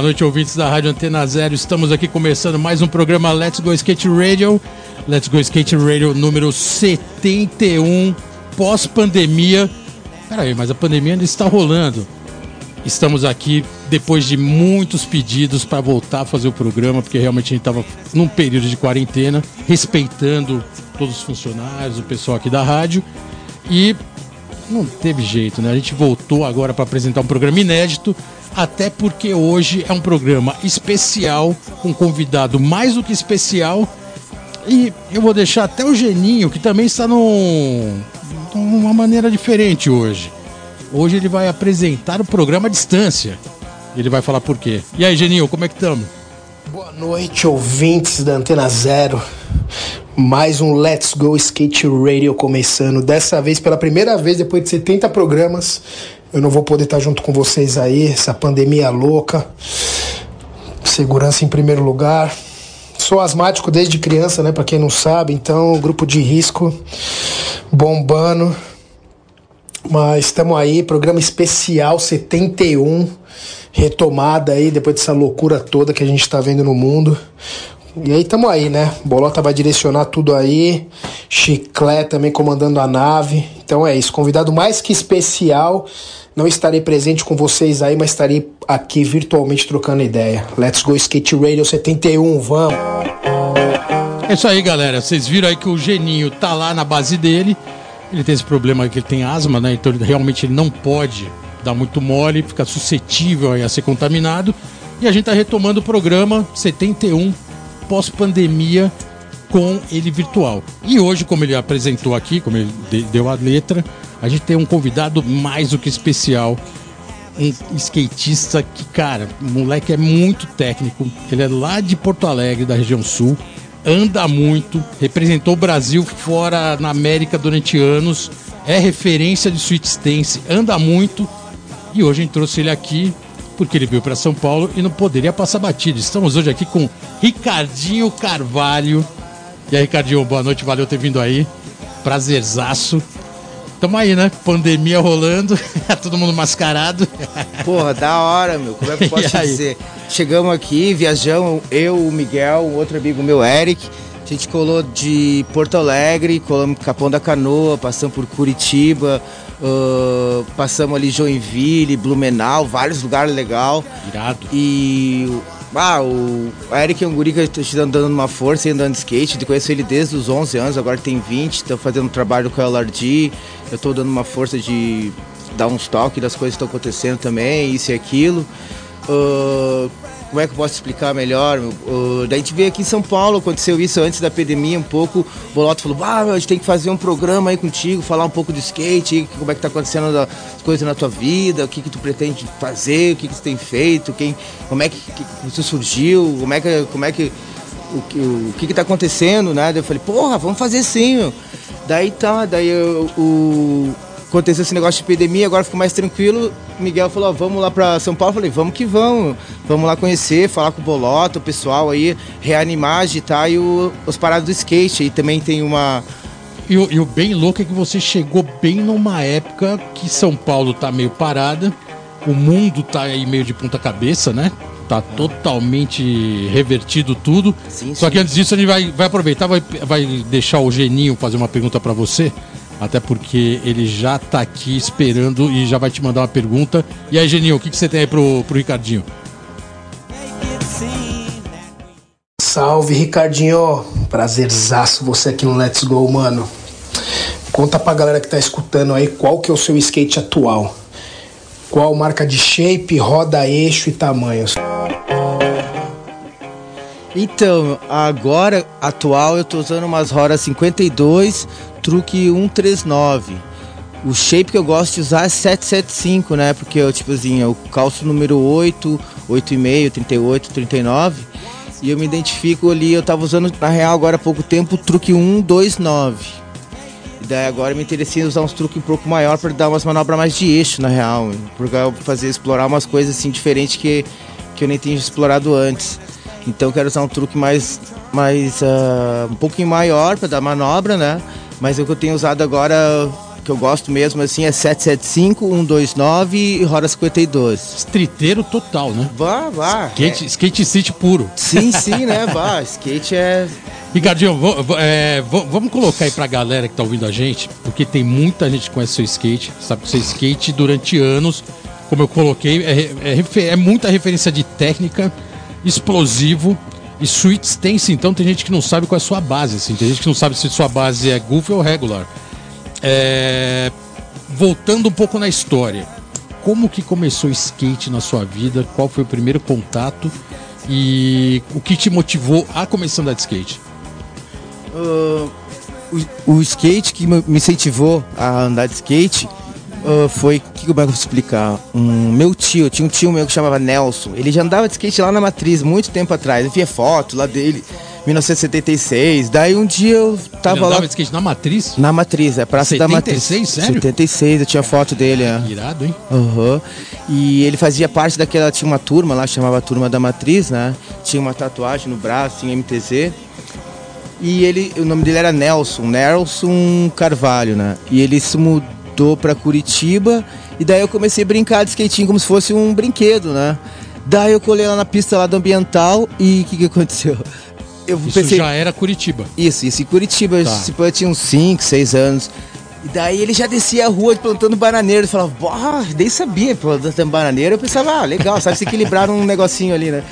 Boa noite, ouvintes da Rádio Antena Zero. Estamos aqui começando mais um programa Let's Go Skate Radio. Let's Go Skate Radio número 71, pós-pandemia. Peraí, mas a pandemia ainda está rolando. Estamos aqui depois de muitos pedidos para voltar a fazer o programa, porque realmente a gente estava num período de quarentena, respeitando todos os funcionários, o pessoal aqui da rádio. E não teve jeito, né? A gente voltou agora para apresentar um programa inédito até porque hoje é um programa especial, com um convidado mais do que especial. E eu vou deixar até o Geninho, que também está num, numa maneira diferente hoje. Hoje ele vai apresentar o programa à distância. Ele vai falar por quê. E aí, Geninho, como é que estamos? Boa noite, ouvintes da Antena Zero. Mais um Let's Go Skate Radio começando. Dessa vez, pela primeira vez, depois de 70 programas, eu não vou poder estar junto com vocês aí, essa pandemia louca. Segurança em primeiro lugar. Sou asmático desde criança, né? Para quem não sabe, então grupo de risco bombando. Mas estamos aí, programa especial 71, retomada aí depois dessa loucura toda que a gente está vendo no mundo. E aí tamo aí, né? Bolota vai direcionar tudo aí. Chiclé também comandando a nave. Então é isso. Convidado mais que especial. Não estarei presente com vocês aí, mas estarei aqui virtualmente trocando ideia. Let's go Skate Radio 71, vamos! É isso aí, galera. Vocês viram aí que o Geninho tá lá na base dele. Ele tem esse problema que ele tem asma, né? Então ele, realmente ele não pode dar muito mole, fica suscetível a ser contaminado. E a gente tá retomando o programa 71 pós-pandemia com ele virtual. E hoje, como ele apresentou aqui, como ele deu a letra, a gente tem um convidado mais do que especial. Um skatista que, cara, moleque é muito técnico. Ele é lá de Porto Alegre, da região sul. Anda muito, representou o Brasil fora na América durante anos. É referência de Sweet Stance, anda muito. E hoje a gente trouxe ele aqui porque ele veio para São Paulo e não poderia passar batido. Estamos hoje aqui com Ricardinho Carvalho. E aí, Ricardinho, boa noite, valeu ter vindo aí. Prazerzaço. Tamo aí, né? Pandemia rolando, todo mundo mascarado. Porra, da hora, meu. Como é que eu posso dizer? Chegamos aqui, viajamos, eu, o Miguel, um outro amigo meu, Eric. A gente colou de Porto Alegre, colamos Capão da Canoa, passamos por Curitiba, uh, passamos ali Joinville, Blumenau, vários lugares legais. Irado. E ah, o Eric é um guri que te dando uma força e andando de skate. Eu conheço ele desde os 11 anos, agora tem 20. Estou fazendo um trabalho com o LRD. Eu estou dando uma força de dar uns toques das coisas que estão acontecendo também, isso e aquilo. Uh, como é que eu posso explicar melhor? Uh, daí a gente veio aqui em São Paulo, aconteceu isso antes da epidemia um pouco. O Boloto falou, ah, a gente tem que fazer um programa aí contigo, falar um pouco do skate, como é que tá acontecendo as coisas na tua vida, o que que tu pretende fazer, o que que tu tem feito, quem, como é que, que você surgiu, como é que, como é que o que, o que que tá acontecendo, né? Daí eu falei, porra, vamos fazer sim, meu. Daí tá, daí eu, o, aconteceu esse negócio de epidemia, agora ficou mais tranquilo. Miguel falou, vamos lá para São Paulo. Eu falei, vamos que vamos. Vamos lá conhecer, falar com o Bolota, o pessoal aí, reanimar, agitar e o, os parados do skate. E também tem uma... E o, e o bem louco é que você chegou bem numa época que São Paulo tá meio parada, o mundo tá aí meio de ponta cabeça, né? Tá totalmente revertido tudo. Sim, Só sim. que antes disso a gente vai, vai aproveitar, vai, vai deixar o Geninho fazer uma pergunta para você. Até porque ele já tá aqui esperando e já vai te mandar uma pergunta. E aí, Geninho, o que, que você tem aí pro, pro Ricardinho? Salve, Ricardinho. Prazerzaço você aqui no Let's Go, mano. Conta pra galera que tá escutando aí qual que é o seu skate atual. Qual marca de shape, roda, eixo e tamanhos. Então, agora, atual, eu tô usando umas rodas 52, truque 139. o shape que eu gosto de usar é 775, né? Porque eu, tipo assim, eu calço número 8, 8,5, 38, 39. E eu me identifico ali, eu tava usando na real agora há pouco tempo o truque 129. E daí agora me interessei em usar uns truques um pouco maior para dar umas manobras mais de eixo na real. Porque eu fazer explorar umas coisas assim diferentes que, que eu nem tinha explorado antes. Então eu quero usar um truque mais, mais uh, um pouquinho maior para dar manobra, né? Mas o que eu tenho usado agora que eu gosto mesmo assim é 775, 129 e Roda 52. Estriteiro total, né? Vá, vá. Skate, é. skate city puro. Sim, sim, né? Vá, skate é. Ricardinho, é, vamos colocar aí pra galera que tá ouvindo a gente, porque tem muita gente que conhece seu skate, sabe que seu skate durante anos, como eu coloquei, é, é, é muita referência de técnica, explosivo, e Sweet Stance, então tem gente que não sabe qual é a sua base, assim. Tem gente que não sabe se sua base é goofy ou regular. É... Voltando um pouco na história, como que começou o skate na sua vida? Qual foi o primeiro contato? E o que te motivou a começar a andar de skate? Uh, o, o, skate que me incentivou a andar de skate uh, foi, que como é que eu vou explicar? Um, meu tio, tinha um tio meu que chamava Nelson. Ele já andava de skate lá na Matriz muito tempo atrás. Eu via foto lá dele. 1976. Daí um dia eu tava lá. de skate na Matriz? Na Matriz, é Praça 76, da Matriz. 76, sério? 76, eu tinha foto dele. É. Irado, hein? Uhum. E ele fazia parte daquela. Tinha uma turma lá, chamava Turma da Matriz, né? Tinha uma tatuagem no braço, tinha MTZ. E ele, o nome dele era Nelson, Nelson Carvalho, né? E ele se mudou para Curitiba e daí eu comecei a brincar de skatinho como se fosse um brinquedo, né? Daí eu colei lá na pista lá do ambiental e o que, que aconteceu? eu isso pensei. já era Curitiba. Isso, isso em Curitiba. Tá. Eu tinha uns 5, 6 anos. E daí ele já descia a rua plantando bananeiro. Ele falava, bah, nem sabia plantando bananeiro. Eu pensava, ah, legal, sabe se equilibrar um negocinho ali, né?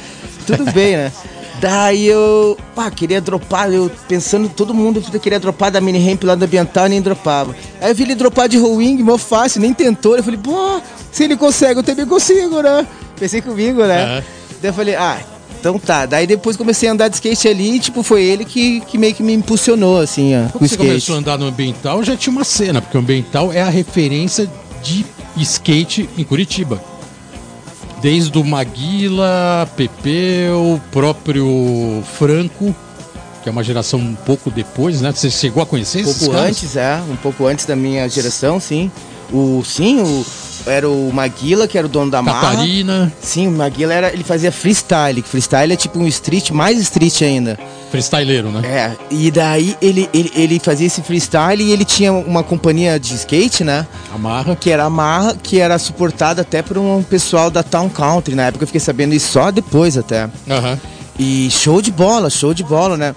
Tudo bem, né? Daí eu, pá, queria dropar, eu pensando, todo mundo queria dropar da mini ramp lá do ambiental nem dropava. Aí eu vi ele dropar de rowing, mó fácil, nem tentou. Eu falei, pô, se ele consegue, eu também consigo, né? Pensei comigo, né? Uhum. Daí eu falei, ah, então tá, daí depois comecei a andar de skate ali e, tipo, foi ele que, que meio que me impulsionou, assim, ó, Quando você skate. começou a andar no ambiental, já tinha uma cena, porque o ambiental é a referência de skate em Curitiba. Desde o Maguila, Pepe, o próprio Franco, que é uma geração um pouco depois, né? Você chegou a conhecer esses Um pouco caras? antes, é. Um pouco antes da minha geração, sim. O, sim, o, era o Maguila, que era o dono da marra. Catarina. Sim, o Maguila era, ele fazia freestyle. Freestyle é tipo um street, mais street ainda. Freestyleiro, né? É, e daí ele, ele, ele fazia esse freestyle e ele tinha uma companhia de skate, né? A Marra. Que era a Marra, que era suportada até por um pessoal da Town Country. Na época eu fiquei sabendo isso só depois até. Uhum. E show de bola, show de bola, né?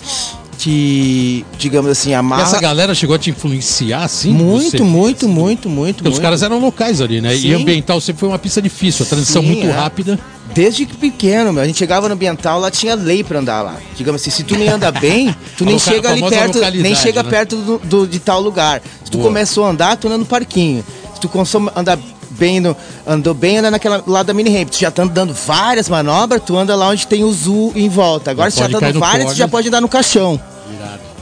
que, digamos assim, a marra... E essa galera chegou a te influenciar, assim? Muito, você... muito, muito, muito, Porque muito. os caras eram locais ali, né? Sim. E ambiental sempre foi uma pista difícil, a transição Sim, muito é. rápida. Desde pequeno, meu, a gente chegava no ambiental, lá tinha lei para andar lá. Digamos assim, se tu nem anda bem, tu nem chega ali perto, nem chega né? perto do, do, de tal lugar. Se tu Boa. começou a andar, tu anda no parquinho. Se tu consome, andar bem no, andou bem, anda naquela lado da mini ramp. Tu já tá dando várias manobras, tu anda lá onde tem o zoo em volta. Agora, já se já tá dando várias, tu já pode andar no caixão.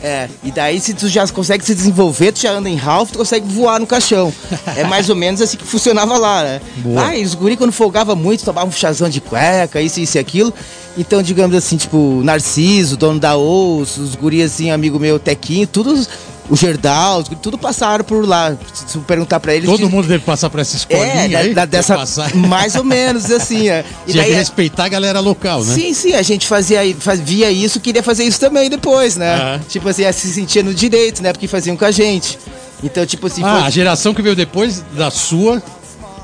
É, e daí se tu já consegue se desenvolver, tu já anda em Ralph, tu consegue voar no caixão. é mais ou menos assim que funcionava lá, né? Boa. Ah, e os guri quando folgava muito, tomavam um chazão de cueca, isso, isso e aquilo. Então, digamos assim, tipo, Narciso, dono da Osso, os guri assim, amigo meu, Tequinho, todos o Gerdau, tudo passaram por lá. Se perguntar para eles. Todo mundo deve passar por essa escolinha é, aí? Da, dessa, mais ou menos, assim. É. E daí, respeitar a galera local, né? Sim, sim, a gente fazia, via isso, queria fazer isso também depois, né? Uhum. Tipo assim, se sentia no direito, né? Porque faziam com a gente. Então, tipo assim. Ah, foi... a geração que veio depois da sua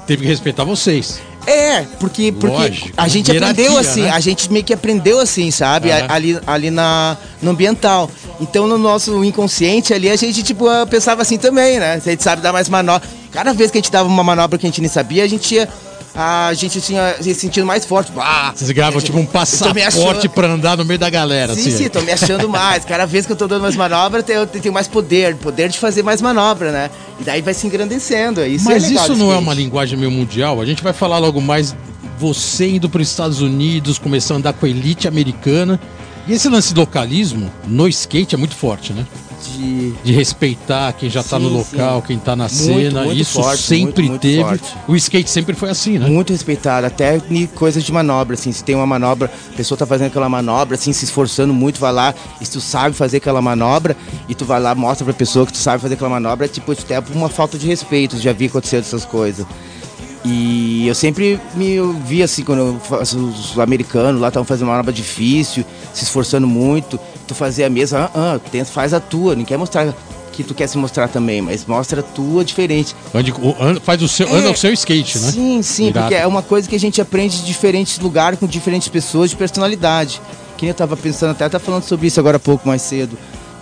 teve que respeitar vocês. É, porque, porque Lógico, a gente aprendeu assim, né? a gente meio que aprendeu assim, sabe? Ali, ali na, no ambiental. Então no nosso inconsciente ali, a gente, tipo, pensava assim também, né? A gente sabe dar mais manobra. Cada vez que a gente dava uma manobra que a gente nem sabia, a gente ia a gente tinha se sentindo mais forte. Ah, Vocês gravam tipo um passaporte achando... pra andar no meio da galera. Sim, assim. sim, tô me achando mais. Cada vez que eu tô dando mais manobra, eu tenho mais poder, poder de fazer mais manobra, né? E daí vai se engrandecendo. É isso Mas é isso não é uma linguagem meio mundial? A gente vai falar logo mais você indo para os Estados Unidos, começando a andar com a elite americana. E esse lance do localismo no skate é muito forte, né? De, de respeitar quem já está no local, sim. quem está na muito, cena. Muito Isso forte, sempre muito, teve. Forte. O skate sempre foi assim, né? Muito respeitado, até em coisas de manobra, assim, se tem uma manobra, a pessoa está fazendo aquela manobra, assim, se esforçando muito, vai lá, e se tu sabe fazer aquela manobra, e tu vai lá, mostra pra pessoa que tu sabe fazer aquela manobra, é tipo, até uma falta de respeito, já vi acontecer essas coisas. E eu sempre me vi assim, quando eu faço, os americanos lá estavam fazendo uma manobra difícil, se esforçando muito, tu fazia a mesma, ah, ah, faz a tua, não quer mostrar que tu quer se mostrar também, mas mostra a tua diferente. faz o seu, é, anda o seu skate, né? Sim, sim, Irado. porque é uma coisa que a gente aprende de diferentes lugares, com diferentes pessoas, de personalidade. Quem eu tava pensando, até tá falando sobre isso agora há pouco, mais cedo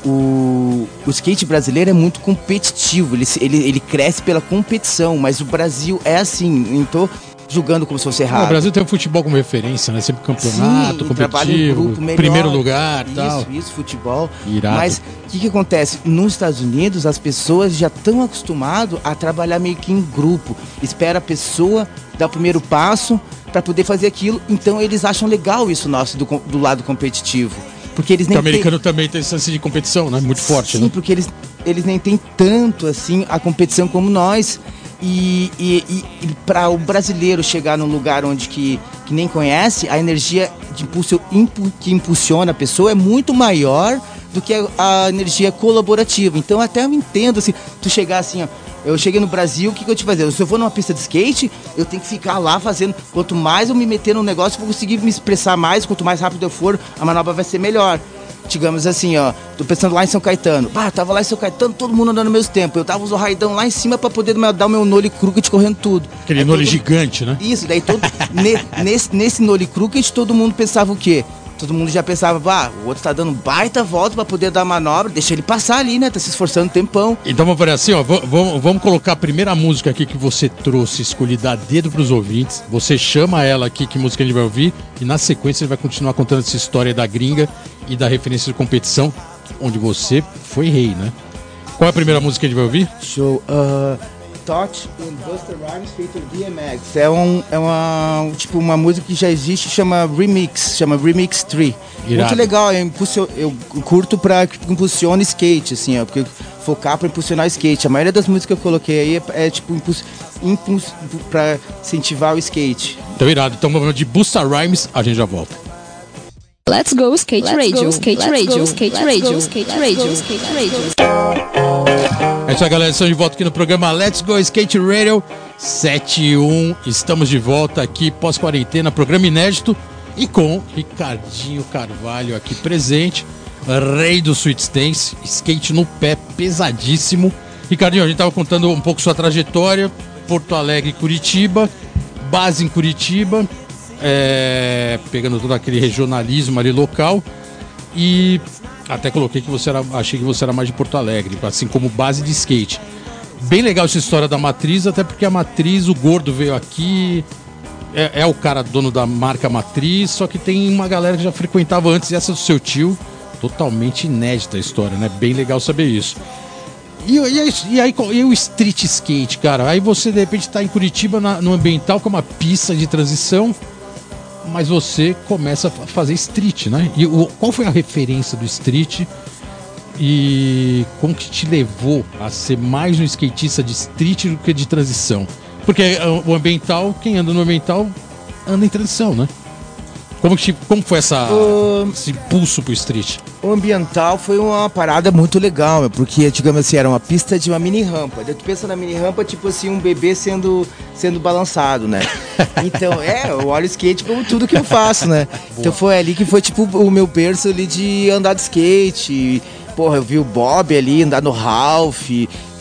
o, o skate brasileiro é muito competitivo, ele, ele, ele cresce pela competição, mas o Brasil é assim, então julgando como se fosse errado. o Brasil tem o futebol como referência, né? Sempre campeonato, Sim, competitivo, grupo, melhor, primeiro lugar isso, tal. Isso, isso, futebol. Irado. Mas o que, que acontece? Nos Estados Unidos, as pessoas já estão acostumadas a trabalhar meio que em grupo. Espera a pessoa dar o primeiro passo para poder fazer aquilo. Então eles acham legal isso nosso do, do lado competitivo. Porque eles nem o americano tem... também tem esse de competição, né? Muito forte, Sim, né? porque eles, eles nem têm tanto assim a competição como nós. E, e, e, e para o brasileiro chegar num lugar onde que, que nem conhece, a energia de impulso, impu, que impulsiona a pessoa é muito maior do que a, a energia colaborativa. Então até eu entendo assim, tu chegar assim, ó, eu cheguei no Brasil, o que, que eu te fazer? Se eu for numa pista de skate, eu tenho que ficar lá fazendo. Quanto mais eu me meter no negócio, eu vou conseguir me expressar mais. Quanto mais rápido eu for, a manobra vai ser melhor. Digamos assim, ó, tô pensando lá em São Caetano. Ah, tava lá em São Caetano, todo mundo andando no mesmo tempo. Eu tava usando o raidão lá em cima para poder dar o meu nole crooked correndo tudo. Aquele nole todo... gigante, né? Isso, daí todo. ne, nesse, nesse nole crooked, todo mundo pensava o quê? Todo mundo já pensava, ah, o outro tá dando baita volta para poder dar manobra, deixa ele passar ali, né? Tá se esforçando um tempão. Então vamos fazer assim, ó, vamos, vamos colocar a primeira música aqui que você trouxe, escolhida a dedo pros ouvintes. Você chama ela aqui, que música a gente vai ouvir, e na sequência ele vai continuar contando essa história da gringa e da referência de competição, onde você foi rei, né? Qual é a primeira música que a gente vai ouvir? Show. Uh, Touch in Buster Rhymes feito DMX. É, um, é uma, tipo, uma música que já existe, chama Remix, chama Remix 3. Irado. Muito legal, eu, eu curto pra que impulsione skate, assim, ó, porque focar pra impulsionar skate. A maioria das músicas que eu coloquei aí é, é tipo, impuls, impuls, pra incentivar o skate. Então, irado. Então, vamos de Buster Rhymes, a gente já volta. Let's go skate Let's radio, go, skate radio, skate radio, skate radio, skate radio. É isso aí, galera. Estamos de volta aqui no programa Let's Go Skate Radio 71. Estamos de volta aqui pós-quarentena, programa inédito e com Ricardinho Carvalho aqui presente, rei do Sweet Stance, skate no pé pesadíssimo. Ricardinho, a gente estava contando um pouco sua trajetória, Porto Alegre, Curitiba, base em Curitiba, é, pegando todo aquele regionalismo ali local e até coloquei que você era. Achei que você era mais de Porto Alegre, assim como base de skate. Bem legal essa história da matriz, até porque a matriz, o gordo veio aqui. É, é o cara dono da marca matriz, só que tem uma galera que já frequentava antes, essa do seu tio, totalmente inédita a história, né? Bem legal saber isso. E, e, e, aí, e o street skate, cara? Aí você de repente está em Curitiba na, no ambiental com uma pista de transição mas você começa a fazer street, né? E o, qual foi a referência do street e como que te levou a ser mais um skatista de street do que de transição? Porque é, o ambiental, quem anda no ambiental anda em transição, né? Como, que, como foi essa, o... esse impulso pro street? O ambiental foi uma parada muito legal, porque, digamos assim, era uma pista de uma mini rampa. Tu pensa na mini rampa, tipo assim, um bebê sendo, sendo balançado, né? Então, é, eu olho skate como tudo que eu faço, né? Boa. Então foi ali que foi, tipo, o meu berço ali de andar de skate. Porra, eu vi o Bob ali andar no Ralph,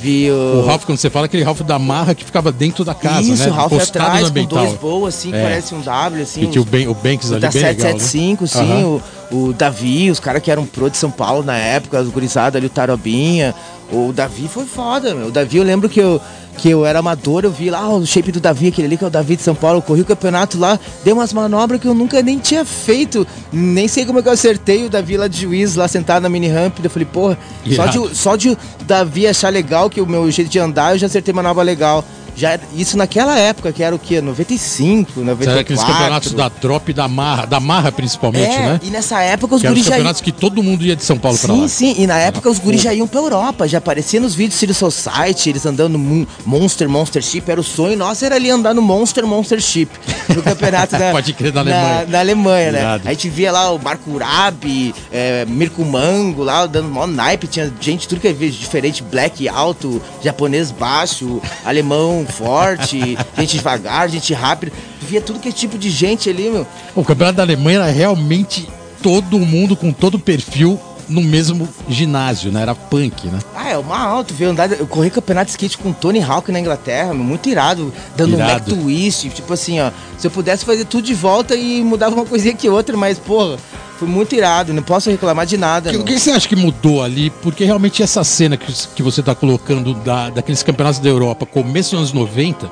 vi o... o Ralph, quando você fala, aquele Ralph da marra que ficava dentro da casa, Isso, né? o Ralph Postado atrás, com dois boas, assim, é. parece um W, assim. Que o, ben, o Banks ali da bem 775, legal, né? sim, uhum. o, o Davi, os caras que eram pro de São Paulo na época, os gurizados ali, o Tarobinha. O Davi foi foda, meu. O Davi, eu lembro que eu, que eu era amador, eu vi lá o shape do Davi, aquele ali que é o Davi de São Paulo, eu corri o campeonato lá, dei umas manobras que eu nunca nem tinha feito, nem sei como é que eu acertei o Davi lá de juiz, lá sentado na mini ramp, eu falei, porra, só de, só de o Davi achar legal que o meu jeito de andar, eu já acertei manobra legal. Já, isso naquela época, que era o quê? 95, 94. Era aqueles campeonatos da Drop e da Marra, da Marra principalmente, é, né? E nessa época os guris já campeonatos que todo mundo ia de São Paulo pra lá. Sim, sim. E na época os guris já iam pra Europa, já aparecia nos vídeos City Society, eles andando no Monster, Monster Ship. Era o sonho nosso, era ali andar no Monster, Monster Ship. No campeonato da, Pode crer, na na, Alemanha. na Alemanha, né? A gente via lá o Marco Urabi, é, Mirko Mango lá, dando mó naipe. Tinha gente, tudo que é diferente, black alto, japonês baixo, alemão forte, gente devagar, gente rápida. Via tudo que é tipo de gente ali, meu. O campeonato da Alemanha era realmente todo mundo com todo o perfil no mesmo ginásio, né? Era punk, né? Ah, é uma alto, ver andar. Eu corri campeonato de skate com Tony Hawk na Inglaterra, meu, muito irado, dando Irado. um back twist, tipo assim, ó. Se eu pudesse fazer tudo de volta e mudava uma coisinha que outra, mas, porra, foi muito irado, não posso reclamar de nada. O que você acha que mudou ali? Porque realmente essa cena que, que você está colocando da, daqueles campeonatos da Europa, começo dos anos 90,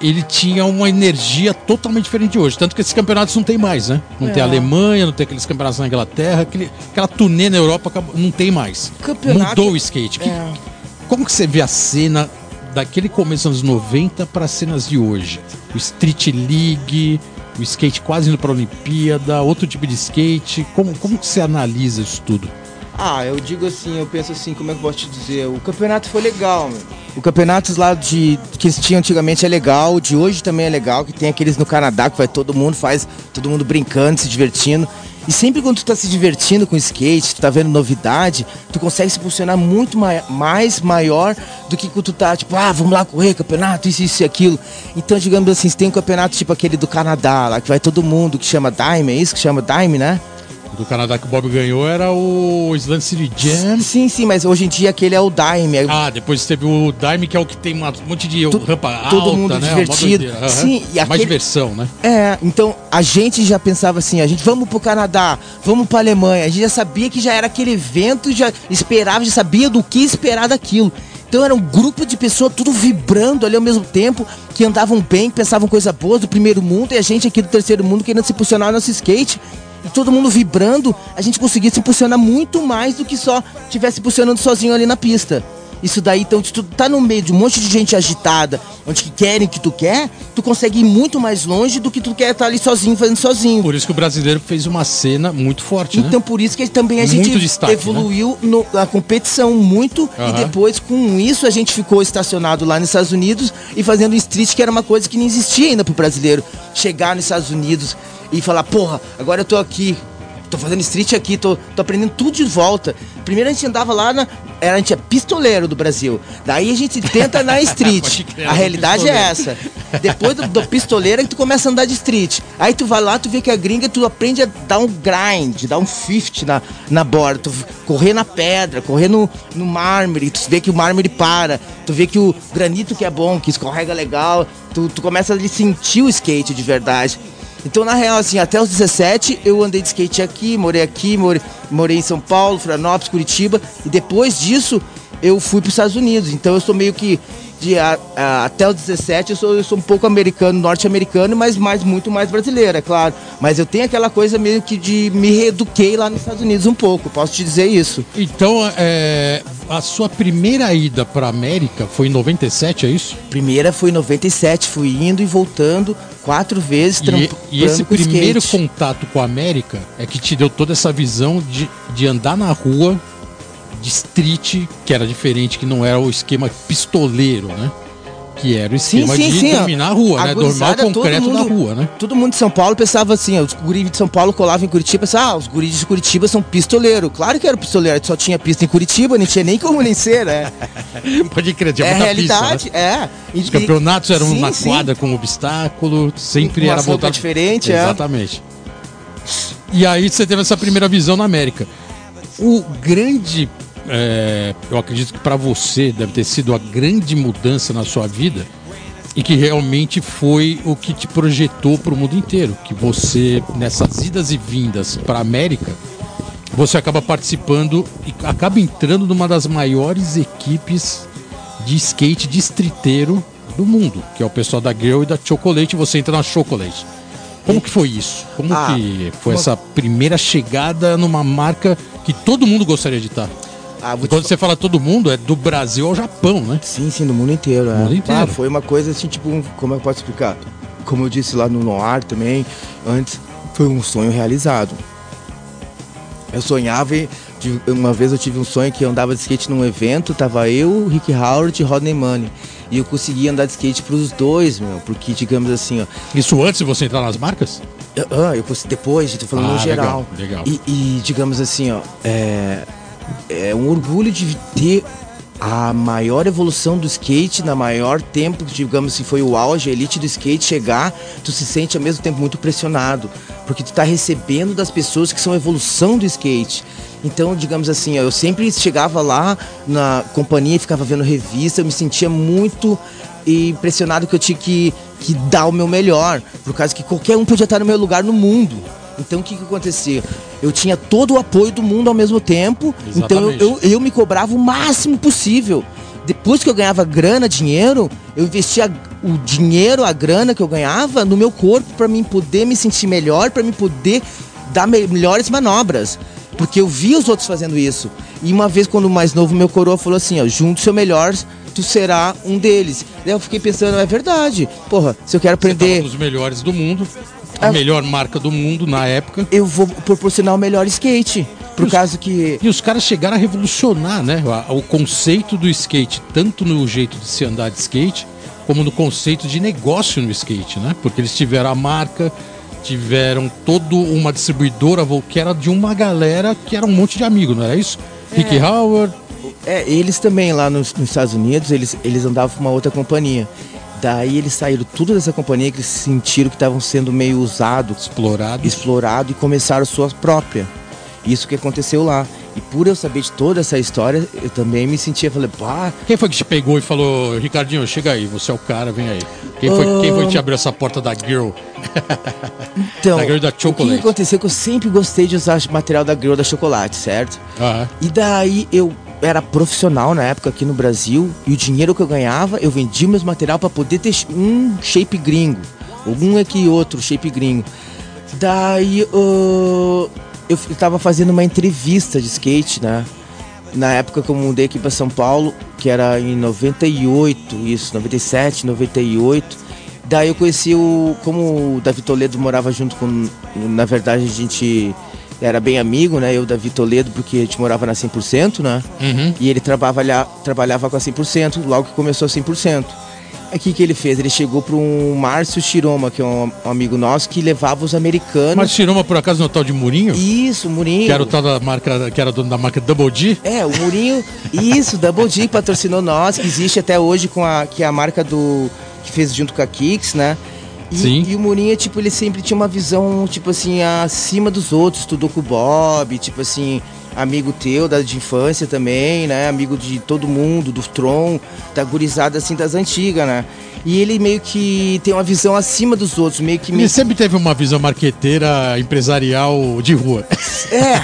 ele tinha uma energia totalmente diferente de hoje. Tanto que esses campeonatos não tem mais, né? Não tem É. a Alemanha, não tem aqueles campeonatos na Inglaterra, aquele, aquela turnê na Europa acabou- não tem mais. Campeonato- Mudou o skate. Que- É. Como que você vê a cena daquele começo dos anos 90 para as cenas de hoje? O Street League, o skate quase indo para a Olimpíada, outro tipo de skate. Como, como que você analisa isso tudo? Ah, eu digo assim, eu penso assim, como é que eu posso te dizer? O campeonato foi legal, meu. O campeonato lá de que eles tinham antigamente é legal, de hoje também é legal, que tem aqueles no Canadá que vai todo mundo, faz todo mundo brincando, se divertindo. E sempre quando tu tá se divertindo com skate, tu tá vendo novidade, tu consegue se posicionar muito mai- mais maior do que quando tu tá, tipo, ah, vamos lá correr, campeonato, isso, isso e aquilo. Então, digamos assim, se tem um campeonato tipo aquele do Canadá, lá que vai todo mundo, que chama Dime, é isso que chama Dime, né? Do Canadá que o Bob ganhou era o Slam City Jam. Sim, sim, mas hoje em dia aquele é o Dime. é- Ah, depois teve o Dime, que é o que tem um monte de Tu- rampa alta, todo mundo né? divertido. Uma doideira. Aham. Sim, e Mais aquele- diversão, né? É, então a gente já pensava assim, a gente vamos pro Canadá, vamos pra Alemanha, a gente já sabia que já era aquele evento, já esperava, já sabia do que esperar daquilo. Então era um grupo de pessoas tudo vibrando ali ao mesmo tempo, que andavam bem, pensavam coisa boa do primeiro mundo, e a gente aqui do terceiro mundo querendo se posicionar no nosso skate. E todo mundo vibrando, a gente conseguia se posicionar muito mais do que só tivesse posicionando sozinho ali na pista. Isso daí, então, se tu tá no meio de um monte de gente agitada, onde que querem que tu quer, tu consegue ir muito mais longe do que tu quer estar ali sozinho, fazendo sozinho. Por isso que o brasileiro fez uma cena muito forte, Então, né? por isso que também a Muito gente destaque, evoluiu no- na competição muito Aham. e depois com isso a gente ficou estacionado lá nos Estados Unidos e fazendo street, que era uma coisa que não existia ainda pro brasileiro. Chegar nos Estados Unidos e falar, porra, agora eu tô aqui, tô fazendo street aqui, tô, tô aprendendo tudo de volta. Primeiro a gente andava lá na. Era, a gente é pistoleiro do Brasil. Daí a gente tenta na street. A realidade é essa. Depois do, do pistoleiro é que tu começa a andar de street. Aí tu vai lá, tu vê que a gringa, tu aprende a dar um grind, dar um 50 na, na borda. Tu correr na pedra, correr no, no mármore, tu vê que o mármore para. Tu vê que o granito que é bom, que escorrega legal. Tu, tu começa a sentir o skate de verdade. Então, na real, assim, até os 17 eu andei de skate aqui, morei aqui, morei, morei em São Paulo, Florianópolis, Curitiba. E depois disso, eu fui para os Estados Unidos. Então, eu sou meio que. De, a- a- até os 17 eu sou, eu sou um pouco americano, norte-americano, mas mais, muito mais brasileiro, é claro. Mas eu tenho aquela coisa meio que de me reeduquei lá nos Estados Unidos um pouco, posso te dizer isso. Então, é, a sua primeira ida pra América foi em 97, é isso? Primeira foi em 97, fui indo e voltando quatro vezes, E, e esse primeiro skate. contato com a América é que te deu toda essa visão de, de andar na rua, de street, que era diferente, que não era o esquema pistoleiro, né? Que era o esquema de ó. dominar a rua, A né? Gurizada, o concreto mundo- rua, né? Todo mundo de São Paulo pensava assim, os guris de São Paulo colavam em Curitiba, pensavam, ah, os guris de Curitiba são pistoleiro. Claro que era pistoleiro, só tinha pista em Curitiba, não tinha nem como nem ser, né? Pode crer, tinha é muita pista, realidade, né? é. E- Os campeonatos eram sim, na sim. quadra com obstáculo, sempre era voltado diferentes, é. Exatamente. E aí você teve essa primeira visão na América. O grande, é, eu acredito que para você deve ter sido a grande mudança na sua vida e que realmente foi o que te projetou para o mundo inteiro, que você nessas idas e vindas para a América você acaba participando e acaba entrando numa das maiores equipes de skate distriteiro do mundo, que é o pessoal da Girl e da Chocolate. Você entra na Chocolate. Como que foi isso? Como Ah, que foi uma- essa primeira chegada numa marca que todo mundo gostaria de estar? Ah, Quando você fala todo mundo, é do Brasil ao Japão, né? Sim, sim, no mundo inteiro. é. mundo inteiro. Ah, foi uma coisa assim, tipo, um- como eu posso explicar? Como eu disse lá no Noir também, antes, foi um sonho realizado. Eu sonhava, e de- uma vez eu tive um sonho que eu andava de skate num evento, tava eu, Rick Howard e Rodney Money. E eu consegui andar de skate pros dois, meu, porque, digamos assim, ó, Isso antes de você entrar nas marcas? ah, eu consegui depois, tô falando Ah, no geral. legal, legal. E, e, digamos assim, ó, é, é um orgulho de ter a maior evolução do skate na maior tempo, digamos assim, foi o auge, a elite do skate chegar, tu se sente ao mesmo tempo muito pressionado, porque tu tá recebendo das pessoas que são a evolução do skate. Então, digamos assim, eu sempre chegava lá na companhia ficava vendo revista, eu me sentia muito impressionado que eu tinha que, que dar o meu melhor, por causa que qualquer um podia estar no meu lugar no mundo. Então o que, que acontecia? Eu tinha todo o apoio do mundo ao mesmo tempo, então eu, Exatamente. eu, eu me cobrava o máximo possível. Depois que eu ganhava grana, dinheiro, eu investia o dinheiro, a grana que eu ganhava no meu corpo para mim poder me sentir melhor, para mim poder dar me- melhores manobras. Porque eu via os outros fazendo isso. E uma vez, quando o mais novo, meu coroa falou assim: ó, junto seu melhor, tu será um deles. Daí eu fiquei pensando, é verdade. Porra, se eu quero Você tava aprender, melhores do mundo, a melhor marca do mundo na época. eu vou proporcionar o melhor skate. Por causa que. E os caras chegaram a revolucionar, né? O conceito do skate, tanto no jeito de se andar de skate, como no conceito de negócio no skate, né? Porque eles tiveram a marca, tiveram toda uma distribuidora que era de uma galera que era um monte de amigo, não era isso? Rick Howard, É, eles também lá nos, nos Estados Unidos, eles, eles andavam com uma outra companhia. Daí eles saíram tudo dessa companhia que eles sentiram que estavam sendo meio usados, explorado. explorado e começaram sua própria. Isso que aconteceu lá. E por eu saber de toda essa história, eu também me sentia, falei, pá, Quem foi que te pegou e falou, Ricardinho, chega aí, você é o cara, vem aí. Quem foi, quem foi que te abriu essa porta da Girl? então, Da Girl da o que Chocolate. aconteceu é que eu sempre gostei de usar material da Girl da Chocolate, certo? Ah, E daí eu era profissional na época aqui no Brasil e o dinheiro que eu ganhava, eu vendia meus material para poder ter um shape gringo. Algum aqui e outro shape gringo. Daí uh, eu f- tava fazendo uma entrevista de skate, né? Na época que eu mudei aqui para São Paulo, que era em 98, isso, 97, 98. Daí eu conheci o. Como o Davi Toledo morava junto com. Na verdade, a gente era bem amigo, né? Eu, Davi Toledo, porque a gente morava na 100%, né? Uhum. E ele trabalha, trabalhava com a 100%, logo que começou a 100%. É o que, que ele fez? Ele chegou para um Márcio Chiroma, que é um, um amigo nosso, que levava os americanos. Tirou uma por acaso no tal de Murinho? Isso, Murinho. Que era o tal da marca, que era dono da marca Double D? É, o Murinho, isso, Double D patrocinou nós, que existe até hoje com a que é a marca do que fez junto com a Kicks, né? E, Sim. e o Murinho, tipo, ele sempre tinha uma visão, tipo assim, acima dos outros, estudou com o Bob, tipo assim, amigo teu da de infância também, né? Amigo de todo mundo, do Tron, da gurizada assim das antigas, né? E ele meio que tem uma visão acima dos outros, meio que Ele meio sempre teve uma visão marqueteira empresarial de rua. É,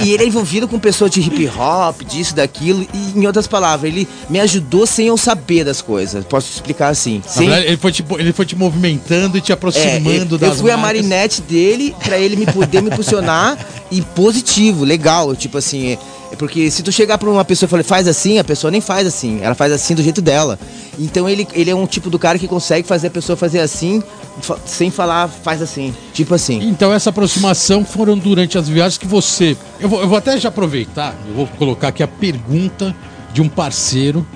e, e ele é envolvido com pessoas de hip hop, disso, daquilo, e em outras palavras, ele me ajudou sem eu saber das coisas. Posso explicar assim? Sem, verdade, ele foi, te, ele foi te movimentando e te é, aproximando eu, das eu fui a marcas. marinette dele pra ele me poder me posicionar e positivo, legal, tipo assim, é porque se tu chegar pra uma pessoa e falar faz assim, a pessoa nem faz assim, ela faz assim do jeito dela. Então ele, ele é um tipo do cara que consegue fazer a pessoa fazer assim, fa- sem falar faz assim, tipo assim. Então essa aproximação foram durante as viagens que você. Eu vou, eu vou até já aproveitar, eu vou colocar aqui a pergunta de um parceiro,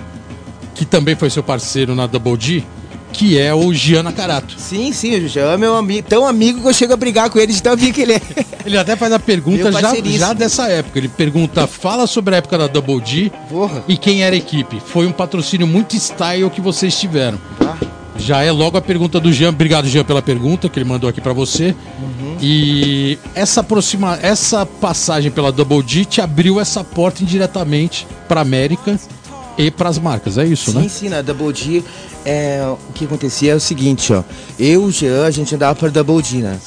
que também foi seu parceiro na Double D, que é o Gian Nakarato. Sim, sim, o Jean é meu amigo, tão amigo que eu chego a brigar com ele de tão amigo que ele é. Ele até faz a pergunta já, já dessa época. Ele pergunta: fala sobre a época da Double D Porra. e quem era a equipe. Foi um patrocínio muito style que vocês tiveram. Ah. Já é logo a pergunta do Jean. Obrigado, Jean, pela pergunta que ele mandou aqui pra você. Uhum. E essa aproxima, essa passagem pela Double D te abriu essa porta indiretamente pra América e pras marcas. É isso, Sim, né? sim, na Double D, é, o que acontecia é o seguinte, ó. Eu, o Jean, a gente andava para Double D, né?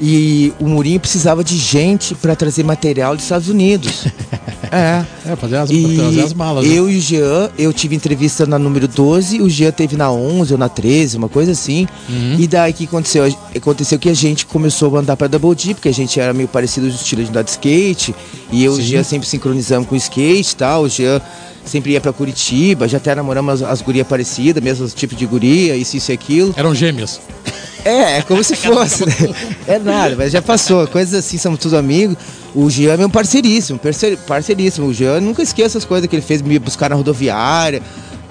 E o Murinho precisava de gente para trazer material dos Estados Unidos. É. É, fazer as, E fazer as malas. né? eu e o Jean, eu tive entrevista na número 12, o Jean teve na 11 ou na 13, uma coisa assim. Uhum. E daí que aconteceu? Aconteceu que a gente começou a andar pra Double D, porque a gente era meio parecido no estilo de andar de skate. E eu e o Sim. Jean sempre sincronizamos com o skate e tal. O Jean sempre ia pra Curitiba, já até namoramos as, as gurias parecidas, mesmo tipo de guria, isso, isso e aquilo. Eram gêmeas. É, é como se fosse, né? É nada, mas já passou. Coisas assim, somos todos amigos. O Jean é meu parceiríssimo, parceir- parceiríssimo. O Jean, nunca esqueço as coisas que ele fez, me buscar na rodoviária,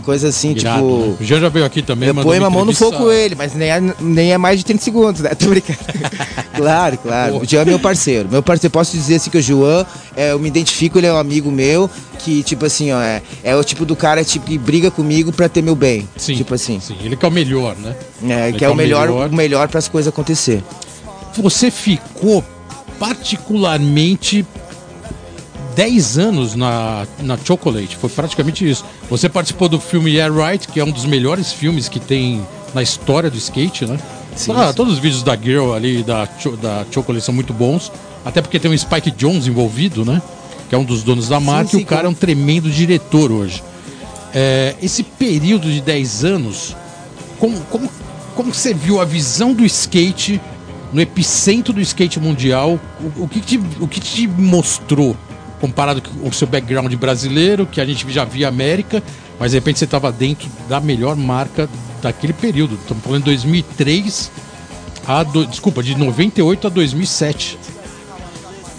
coisas assim, Irado, tipo. né? O Jean já veio aqui também. Eu ponho uma a mão no fogo ele, mas nem é, nem é mais de 30 segundos, né? Tô brincando. claro, claro. O Jean é meu parceiro. Meu parceiro, posso dizer assim que o João, é, eu me identifico, ele é um amigo meu, que, tipo assim, ó, é, é o tipo do cara tipo, que briga comigo pra ter meu bem. Sim, Tipo assim. Sim, ele que é o melhor, né? É, Ele que é o melhor, o melhor para as coisas acontecer. Você ficou particularmente 10 anos na, na Chocolate. Foi praticamente isso. Você participou do filme Yeah Right, que é um dos melhores filmes que tem na história do skate, né? Sim, Ah, sim. Todos os vídeos da Girl ali, da, da Chocolate são muito bons. Até porque tem o Spike Jones envolvido, né? Que é um dos donos da marca sim, e o cara é um tremendo diretor hoje. É, esse período de 10 anos, como, como, como você viu a visão do skate no epicentro do skate mundial? O, o que, te, o que te mostrou comparado com o seu background brasileiro, que a gente já via América, mas de repente você estava dentro da melhor marca daquele período. Estamos falando de 2003 a. do- desculpa, de 98 a 2007.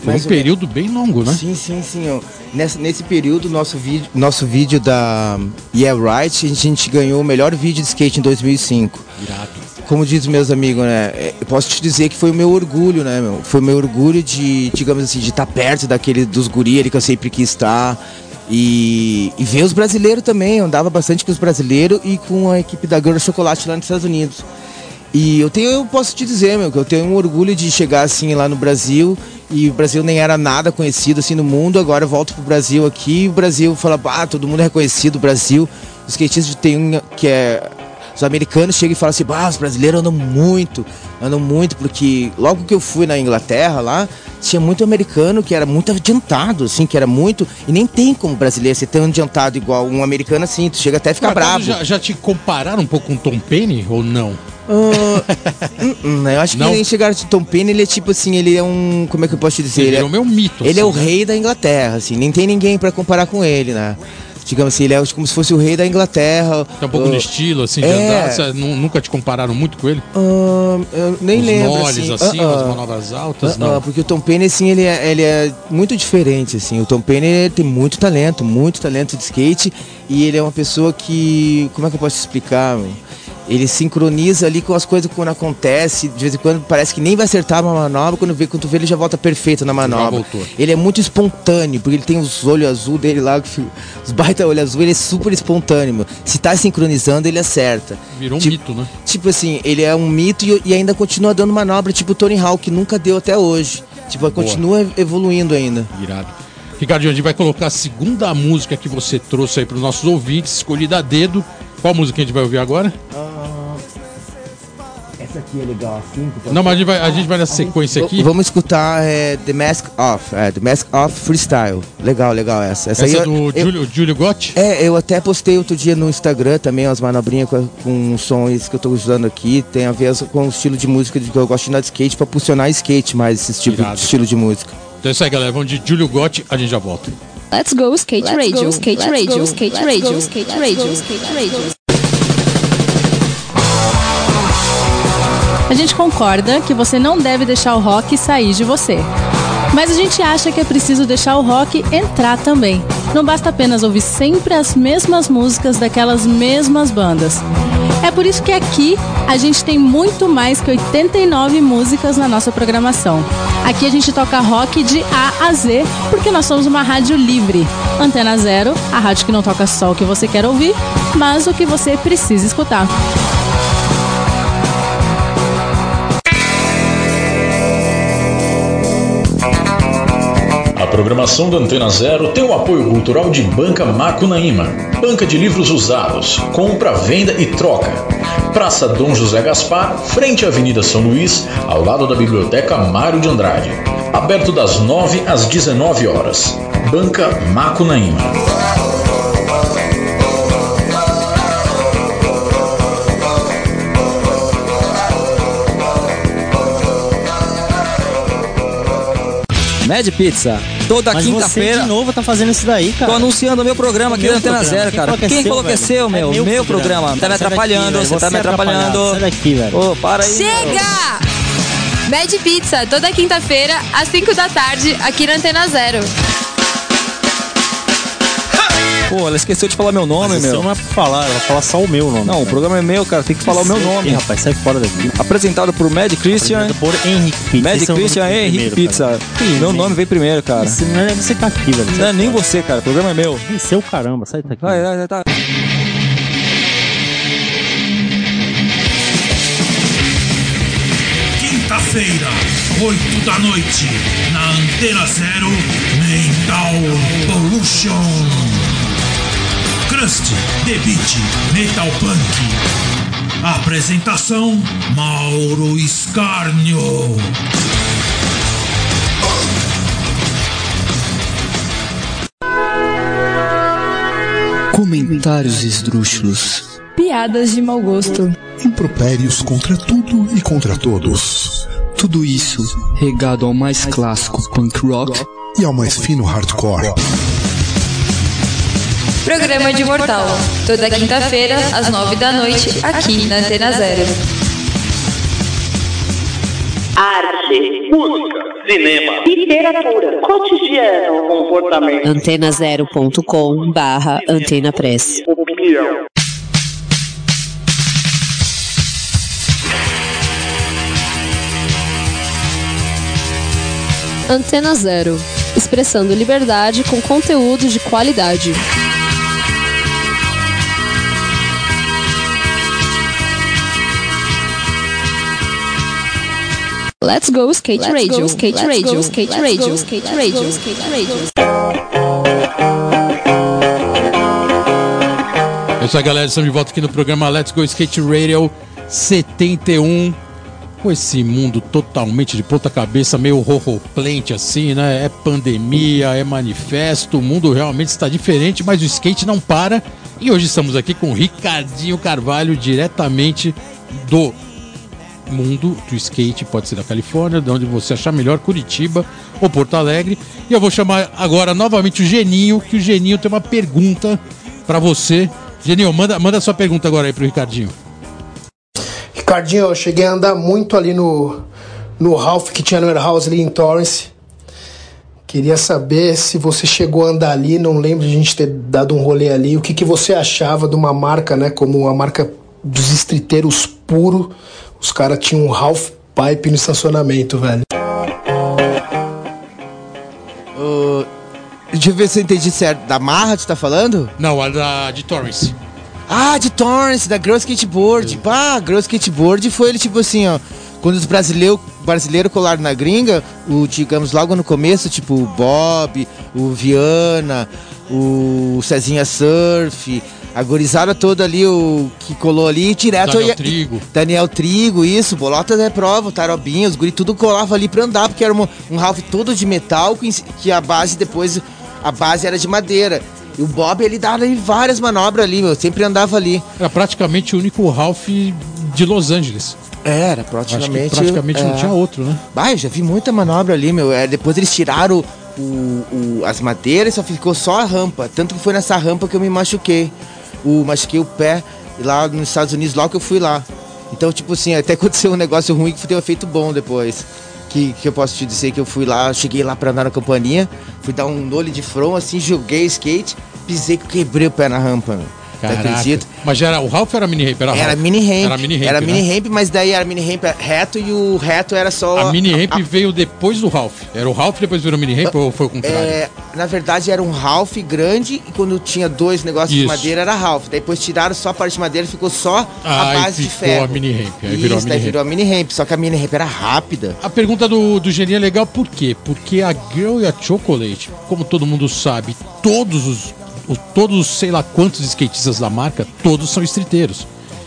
Foi Mais um período bem longo, né? Sim, sim, sim. Nessa, nesse período, nosso vídeo, nosso vídeo da Yeah Right, a gente, a gente ganhou o melhor vídeo de skate em 2005. Irado. Como diz meus amigos, né? é, Eu posso te dizer que foi o meu orgulho, né, meu? Foi o meu orgulho de, digamos assim, de estar perto daquele dos guri ali que eu sempre quis estar. E, e ver os brasileiros também. Eu andava bastante com os brasileiros e com a equipe da Girl Chocolate lá nos Estados Unidos. E eu tenho, eu posso te dizer, meu, que eu tenho um orgulho de chegar assim lá no Brasil e o Brasil nem era nada conhecido assim no mundo, agora eu volto pro Brasil aqui e o Brasil fala, ah, todo mundo é reconhecido, o Brasil. Os skatistas tem um que é os americanos chegam e falam assim, bah, os brasileiros andam muito, andam muito, porque logo que eu fui na Inglaterra lá, tinha muito americano que era muito adiantado, assim, que era muito. E nem tem como brasileiro ser tão adiantado igual um americano assim, tu chega até a ficar acaso, bravo. Já, já te compararam um pouco com Tom Penny ou não? Hum, eu acho que Não? nem chegaram de Tom Penny, ele é tipo assim, ele é um. Como é que eu posso te dizer? Ele Ele é o meu mito. ele é assim, o né? rei da Inglaterra, assim, nem tem ninguém pra comparar com ele, né? Digamos assim, ele é como se fosse o rei da Inglaterra. Tem um pouco Ah, de estilo, assim, de é. andar. Nunca te compararam muito com ele? ah, eu nem Os lembro. moles, assim, assim, ah, as ah. manobras altas, não. porque o Tom Penny, assim, ele é, ele é muito diferente, assim. O Tom Penny tem muito talento, muito talento de skate. E ele é uma pessoa que. Como é que eu posso te explicar? meu? Ele sincroniza ali com as coisas quando acontece. De vez em quando parece que nem vai acertar uma manobra. Quando vê, quando tu vê, ele já volta perfeito na manobra. Ele é muito espontâneo, porque ele tem os olhos azul dele lá, os baita olhos azul, ele é super espontâneo. Se tá sincronizando, ele acerta. Virou um Tipo- mito, né? Tipo assim, ele é um mito e, e ainda continua dando manobra, tipo o Tony Hawk, que nunca deu até hoje. Tipo, continua evoluindo ainda. Irado. Ricardinho, a gente vai colocar a segunda música que você trouxe aí para os nossos ouvintes, escolhida a dedo. Qual música a gente vai ouvir agora? Essa aqui é legal, assim. Não, mas a gente vai, a gente vai na sequência aqui. Vamos escutar é, The Mask Off, é, The Mask Off Freestyle. Legal, legal essa. Essa, Essa aí é do eu, eu- Júlio, Júlio Gotti? É, eu até postei outro dia no Instagram também umas manobrinhas com, com sons que eu tô usando aqui. Tem a ver com o estilo de música de que eu gosto de andar de skate pra posicionar skate mais esse tipo Irado. de estilo de música. Então é isso aí, galera. Vamos de Júlio Gotti, a gente já volta. Let's go skate Let's radio, go, skate let's radio, go, skate let's radio, go, skate radio, go, skate radio. A gente concorda que você não deve deixar o rock sair de você. Mas a gente acha que é preciso deixar o rock entrar também. Não basta apenas ouvir sempre as mesmas músicas daquelas mesmas bandas. É por isso que aqui a gente tem muito mais que 89 músicas na nossa programação. Aqui a gente toca rock de A a Z, porque nós somos uma rádio livre. Antena Zero, a rádio que não toca só o que você quer ouvir, mas o que você precisa escutar. Programação da Antena Zero tem o apoio cultural de Banca Macunaíma, banca de livros usados, compra, venda e troca. Praça Dom José Gaspar, frente à Avenida São Luís, ao lado da Biblioteca Mário de Andrade. Aberto das 9 às 19 horas. Banca Macunaíma. Mad Pizza. Toda quinta-feira. de novo tá fazendo isso daí, cara. Tô anunciando o meu programa aqui Meu da Antena programa. Zero, Quem cara. é Quem seu, falou que é É meu? meu Meu programa. programa. Tá me daqui, atrapalhando, você tá me atrapalhado. atrapalhando. Sai daqui, velho. Ô, para aí. meu. Chega! Mad Pizza, toda quinta-feira, às 5 da tarde, aqui na Antena Zero. Pô, ela esqueceu de falar meu nome, meu. Você não é pra falar, ela vai falar só o meu nome. Não, o programa é meu, cara. Tem que falar o meu nome. que, rapaz, sai fora daqui. Apresentado por Mad Christian. Apresentado por Henrique Pizza. Mad Esse é Christian vem Henrique primeiro, Pizza. cara. Que Meu isso, nome veio primeiro, cara. Esse não é você tá aqui, velho. Não é nem você, cara. O programa é meu. Seu caramba, sai daqui. Vai, vai, vai, tá. Quinta-feira, 8 da noite, na Antena Zero, Mental Pollution. Crust, The Beat, Metal Punk. Apresentação: Mauro Escarnio. Comentários esdrúxulos. Piadas de mau gosto. Impropérios contra tudo e contra todos. Tudo isso regado ao mais clássico punk rock E ao mais fino hardcore. Programa de Mortal. Toda quinta-feira, às 9 da noite, aqui na Antena Zero. Arte, música, cinema, literatura, cotidiano, comportamento, Antena0.com barra Antena Press. opinião. Antena Zero. Expressando liberdade com conteúdo de qualidade. Let's go skate radio, skate radio, skate radio, skate radio, skate radio. É isso aí, galera. Estamos de volta aqui no programa Let's Go Skate Radio 71. Com esse mundo totalmente de ponta cabeça, meio horroplente assim, né? É pandemia, é manifesto, o mundo realmente está diferente, mas o skate não para. E hoje estamos aqui com o Ricardinho Carvalho, diretamente do mundo do skate, pode ser da Califórnia, de onde você achar melhor, Curitiba ou Porto Alegre. E eu vou chamar agora novamente o Geninho, que o Geninho tem uma pergunta para você. Geninho, manda, manda sua pergunta agora aí pro Ricardinho. Ricardinho, eu cheguei a andar muito ali no, no Ralph que tinha no Warehouse ali em Torrance. Queria saber se você chegou a andar ali, não lembro de a gente ter dado um rolê ali. O que, que você achava de uma marca, né? Como a marca dos estriteiros puro. Os caras tinham um Ralph Pipe no estacionamento, velho. Ô, deixa eu ver se eu entendi certo. Da Marra, tu tá falando? Não, a da de Torrance. Ah, de Torrance, da Girl Skateboard. Pá, Girl Skateboard foi ele tipo assim, ó. Quando os brasileiros brasileiro colaram na gringa, o, digamos, logo no começo, tipo o Bob, o Viana, o Cezinha Surf, a gorizada toda ali, o que colou ali, direto Daniel ia- Trigo. Daniel Trigo, isso, Bolotas é prova, o Tarobinho, os guri tudo colava ali pra andar, porque era um, um Ralph todo de metal, que, que a base depois, a base era de madeira. E o Bob, ele dava ali várias manobras ali, meu, sempre andava ali. Era praticamente o único Ralph de Los Angeles. Era, Acho praticamente. praticamente não é. tinha outro, né? Bah, eu já vi muita manobra ali, meu. É, depois eles tiraram o, o- as madeiras e só ficou só a rampa. Tanto que foi nessa rampa que eu me machuquei. O, machuquei o pé lá nos Estados Unidos, logo que eu fui lá. Então, tipo assim, até aconteceu um negócio ruim que ter um efeito bom depois. Que, que eu posso te dizer que eu fui lá, cheguei lá pra andar na companhia, fui dar um nole de front, assim, joguei skate, pisei que quebrei o pé na rampa, meu. Caraca. acredito? Mas já era o Ralph era mini ramp? Era, Era mini ramp. Era mini ramp. Era né? mini ramp, mas daí era mini ramp reto e o reto era só. A mini ramp veio depois do Ralph. Era o Ralph depois virou mini ramp ou foi o contrário? É, na verdade era um Ralph grande e quando tinha dois negócios de Isso. madeira era Ralph. Daí depois tiraram só a parte de madeira ficou só a Aí base de ferro. a mini ramp, aí Isso, virou a daí mini ramp. virou a mini ramp. Só que a mini ramp era rápida. A pergunta do, do Geninho é legal por quê? Porque a Girl e a Chocolate, como todo mundo sabe, todos os, o- todos os sei lá quantos skatistas da marca, todos são estriteiros.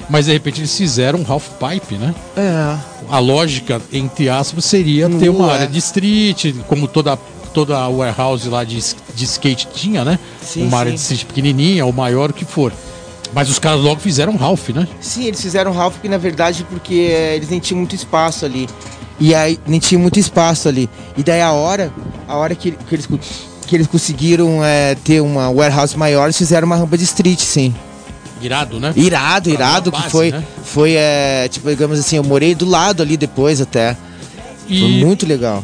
Mas de repente eles fizeram um half pipe, né? É. A lógica, entre aspas, seria ter uma é. área de street, como toda toda a warehouse lá de, de skate tinha, né? Sim, uma área sim. de street pequenininha ou maior, o que for. Mas os caras logo fizeram half, né? Sim, eles fizeram Ralph porque na verdade porque eh, eles nem tinham muito espaço ali. E aí nem tinha muito espaço ali. E daí a hora, a hora que, que eles que eles conseguiram eh, ter uma warehouse maior, eles fizeram uma rampa de street, sim. Irado, né? Irado, irado, uma que base, foi né? foi eh, tipo, digamos assim, eu morei do lado ali depois até. E- Foi muito legal.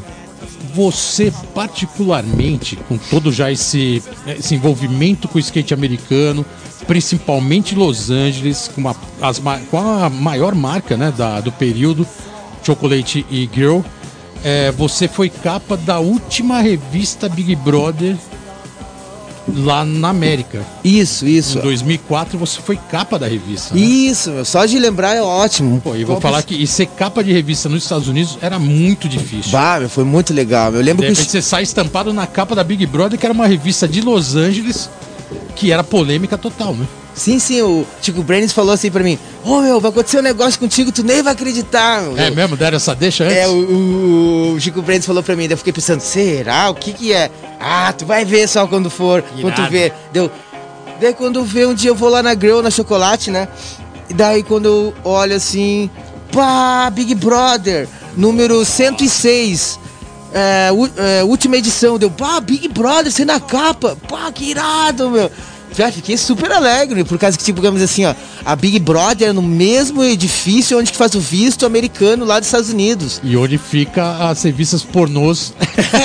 Você, particularmente, com todo já esse, esse envolvimento com o skate americano, principalmente Los Angeles, com, uma, as, com a maior marca né, da, do período, Chocolate e Girl, é, você foi capa da última revista Big Brother lá na América. Isso, isso. Em 2004 você foi capa da revista. né? Isso, meu, só de lembrar é ótimo. Pô, e vou falar que e ser capa de revista nos Estados Unidos era muito difícil. Bah, meu, foi muito legal. Eu lembro De que repente você sai estampado na capa da Big Brother, que era uma revista de Los Angeles, que era polêmica total, né? Sim, sim, o Chico Brenes falou assim pra mim: Ô meu, vai acontecer um negócio contigo, tu nem vai acreditar. Meu. É mesmo? Deram essa deixa antes? É, o, o, o Chico Brenes falou pra mim, daí eu fiquei pensando, será? O que que é? Ah, tu vai ver só quando for, quando tu vê. Deu. Daí quando vê um dia eu vou lá na Grill, na Chocolate, né? E daí quando eu olho assim, pá, Big Brother, número 106. É, é, última edição, deu, pá, Big Brother, você na capa, pá, que irado, meu. Já fiquei super alegre, por causa que, tipo, digamos assim, ó, a Big Brother é no mesmo edifício onde que faz o visto americano lá dos Estados Unidos. E onde fica as revistas pornôs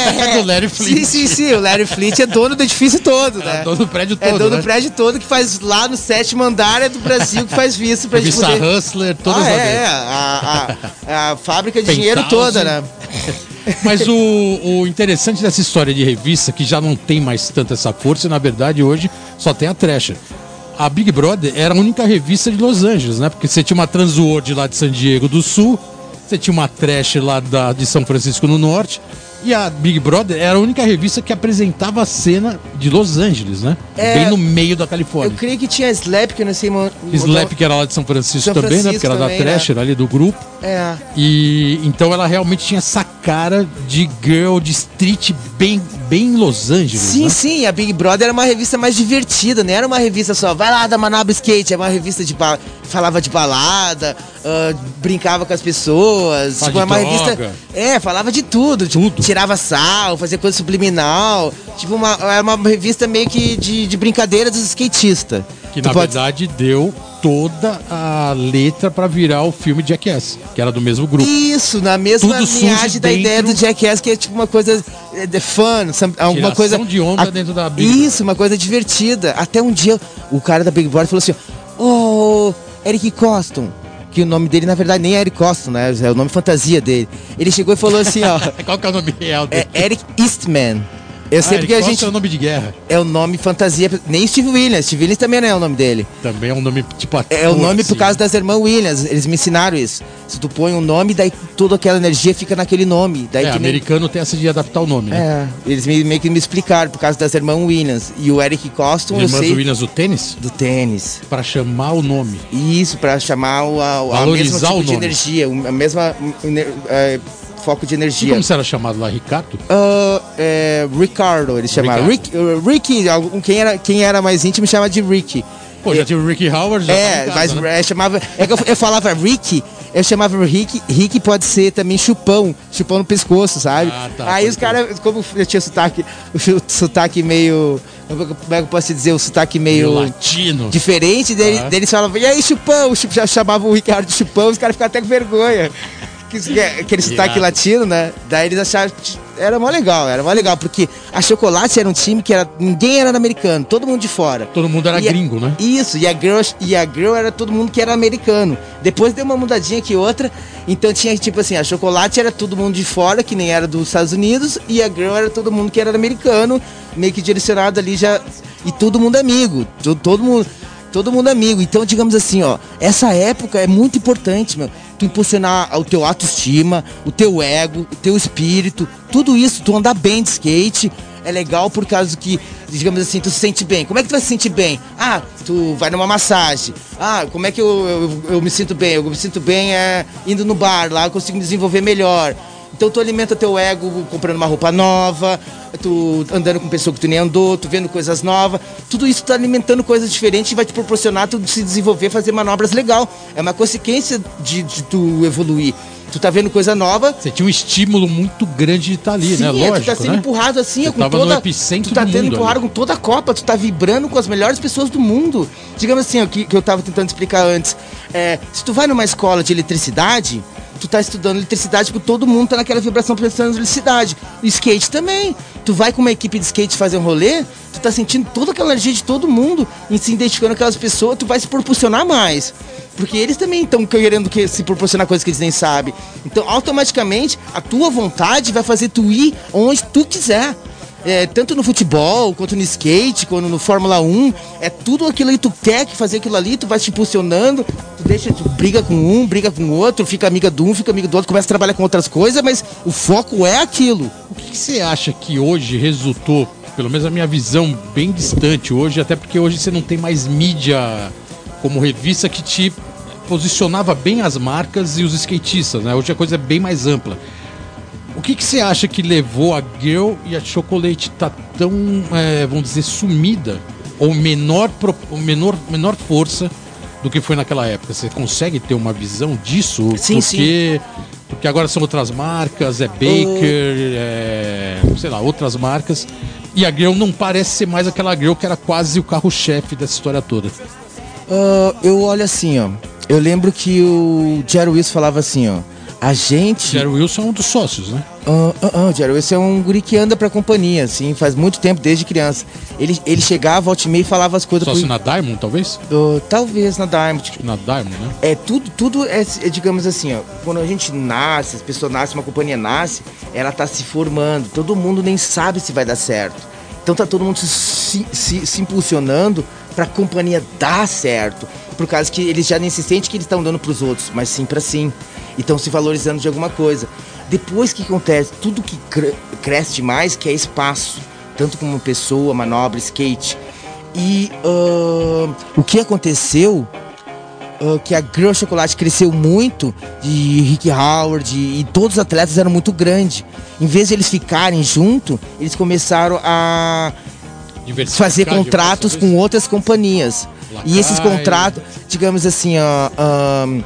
do Larry Flint. Sim, sim, sim. O Larry Flint é dono do edifício todo, né? É dono do prédio É todo, dono né? do prédio todo que faz lá no sétimo andar é do Brasil que faz visto pra gente poder... Hustler, todas ah, é, é, a, a, a fábrica de dinheiro Penthouse. toda, né? Mas o, o interessante dessa história de revista, que já não tem mais tanta essa força, e na verdade hoje só tem a Thrasher. A Big Brother era a única revista de Los Angeles, né? Porque você tinha uma Transworld lá de San Diego do Sul, você tinha uma Trash lá da, de São Francisco no Norte, e a Big Brother era a única revista que apresentava a cena de Los Angeles, né? É, Bem no meio da Eu Califórnia. creio que tinha Slap, que eu não sei... Slap, que era lá de São Francisco São também, né? Francisco Porque era também, da né? Thrasher ali do grupo. É. E então ela realmente tinha essa cara de girl, de street bem, bem Los Angeles. Sim, né? sim, a Big Brother era uma revista mais divertida, não era uma revista só, vai lá da Manaba Skate, era uma revista de ba- falava de balada, ah, brincava com as pessoas, Fala tipo, era uma revista. É, falava de tudo, tipo, tirava sal, fazia coisa subliminal, tipo, uma, era uma revista meio que de, de brincadeira dos skatistas. Que Tu na pode- verdade deu toda a letra pra virar o filme Jackass, que era do mesmo grupo. Isso, na mesma Tudo linhagem da ideia do Jackass, que é tipo uma coisa é, de fun, some- alguma coisa. de onda a- dentro da Big Isso, uma coisa divertida. Até um dia o cara da Big Brother falou assim: Ô, Eric Coston. Que o nome dele, na verdade, nem é Eric Coston, né? É o nome fantasia dele. Ele chegou e falou assim, ó. Qual que é o nome real É dele? Eric Eastman. Eu sei Ah, porque a gente. É o nome de guerra. É o nome fantasia. Nem Steve Williams. Steve Williams também não é o nome dele. Também é um nome tipo ator, É o nome assim. por causa das irmãs Williams. Eles me ensinaram isso. Se tu põe um nome, daí toda aquela energia fica naquele nome. Daí É, que nem- americano tem essa de adaptar o nome, né? É, eles me- meio que me explicaram por causa das irmãs Williams. E o Eric Coston, eu irmãs sei. Williams do tênis? Do tênis. Pra chamar o nome. Isso, pra chamar o, a, a Valorizar mesma tipo o de nome. energia, a mesma é, foco de E energia. como você era chamado lá, Ricardo? Ah, é, Ricardo, eles chamaram. Rick, uh, Ricky, algum- quem era, quem era mais íntimo chama de Ricky. Pô, já tinha o Ricky Howard, já É, em mas casa, né? é, chamava. É que eu, eu falava Ricky, eu chamava Rick. Rick pode ser também chupão, chupão no pescoço, sabe? Ah, tá, Aí os caras, como eu tinha sotaque, o sotaque meio. Como é que eu posso dizer? O sotaque meio. Meio latino. Diferente dele, Ah. deles falavam, e aí, chupão? Chamavam o Ricardo de chupão, os caras ficavam até com vergonha. É- Aquele sotaque latino, né? Daí eles acharam. que Era mó legal, era mó legal, porque a Chocolate era um time que era. Ninguém era americano, todo mundo de fora. Todo mundo era E a- gringo, né? Isso, e a, girl, e a girl era todo mundo que era americano. Depois deu uma mudadinha que outra. Então tinha tipo assim, a chocolate era todo mundo de fora, que nem era dos Estados Unidos, e a girl era todo mundo que era americano, meio que direcionado ali já. E todo mundo amigo. to- Todo mundo. Todo mundo amigo. Então, digamos assim, ó, essa época é muito importante, meu. Tu impulsionar o teu autoestima, o teu ego, o teu espírito, tudo isso, tu andar bem de skate. é legal por causa que, digamos assim, tu se sente bem. Como é que tu vai se sentir bem? Ah, tu vai numa massagem. Ah, como é que eu, eu, eu me sinto bem? Eu me sinto bem é, indo no bar, lá eu consigo me desenvolver melhor. Então tu alimenta teu ego comprando uma roupa nova, tu andando com pessoa que tu nem andou, tu vendo coisas novas. Tudo isso tá alimentando coisas diferentes e vai te proporcionar tu se desenvolver, fazer manobras legal. É uma consequência de, de tu evoluir. Tu tá vendo coisa nova. Você tinha um estímulo muito grande de estar ali, Sim, né? é, Lógico, tu tá sendo né? empurrado assim, Você com tava toda. no epicentro tu tá do sendo empurrado ali. com toda a Copa, tu tá vibrando com as melhores pessoas do mundo. Digamos assim, o que, que eu tava tentando explicar antes. É, se tu vai numa escola de eletricidade, tu tá estudando eletricidade porque todo mundo tá naquela vibração pensando em eletricidade. O skate também. Tu vai com uma equipe de skate fazer um rolê, tu tá sentindo toda aquela energia de todo mundo e se identificando com aquelas pessoas, tu vai se proporcionar mais. Porque eles também estão querendo que, se proporcionar coisas que eles nem sabem. Então, automaticamente, a tua vontade vai fazer tu ir onde tu quiser. É, tanto no futebol, quanto no skate, quanto no Fórmula 1, é tudo aquilo que tu quer que fazer aquilo ali, tu vai te impulsionando, tu deixa, tu briga com um, briga com o outro, fica amiga de um, fica amiga do outro, começa a trabalhar com outras coisas, mas o foco é aquilo. O que, que você acha que hoje resultou, pelo menos a minha visão bem distante hoje, até porque hoje você não tem mais mídia como revista que te posicionava bem as marcas e os skatistas, né? Hoje a coisa é bem mais ampla. O que, que você acha que levou a Girl e a Chocolate tá tão, é, vamos dizer, sumida ou menor, ou menor, menor força do que foi naquela época? Você consegue ter uma visão disso? Sim, porque, Porque agora são outras marcas, é Baker, é, sei lá, outras marcas. E a Girl não parece ser mais aquela Girl que era quase o carro-chefe dessa história toda. Ah, eu olho assim, ó. Eu lembro que o Jerry Wilson falava assim, ó. A gente. Jerry Wilson é um dos sócios, né? Ah, ah, ah, o Jerry Wilson é um guri que anda pra companhia, assim, faz muito tempo, desde criança. Ele, ele chegava, volta e meia e falava as coisas Sócio pro- na Diamond, talvez? Ah, talvez na Diamond. Na Diamond, né? É tudo, tudo é, é, digamos assim, ó, quando a gente nasce, as pessoas nascem, uma companhia nasce, ela tá se formando, todo mundo nem sabe se vai dar certo. Então tá todo mundo se, se, se impulsionando pra companhia dar certo. Por causa que eles já nem se sentem que eles estão dando pros outros, mas sim pra sim. E estão se valorizando de alguma coisa. Depois que acontece, tudo que cre- cresce demais, que é espaço. Tanto como pessoa, manobra, skate. E ah, o que aconteceu ah, que a Girl Chocolate cresceu muito, de Rick Howard e todos os atletas eram muito grandes. Em vez de eles ficarem junto, eles começaram a fazer contratos com outras companhias. E esses contratos, digamos assim, bot-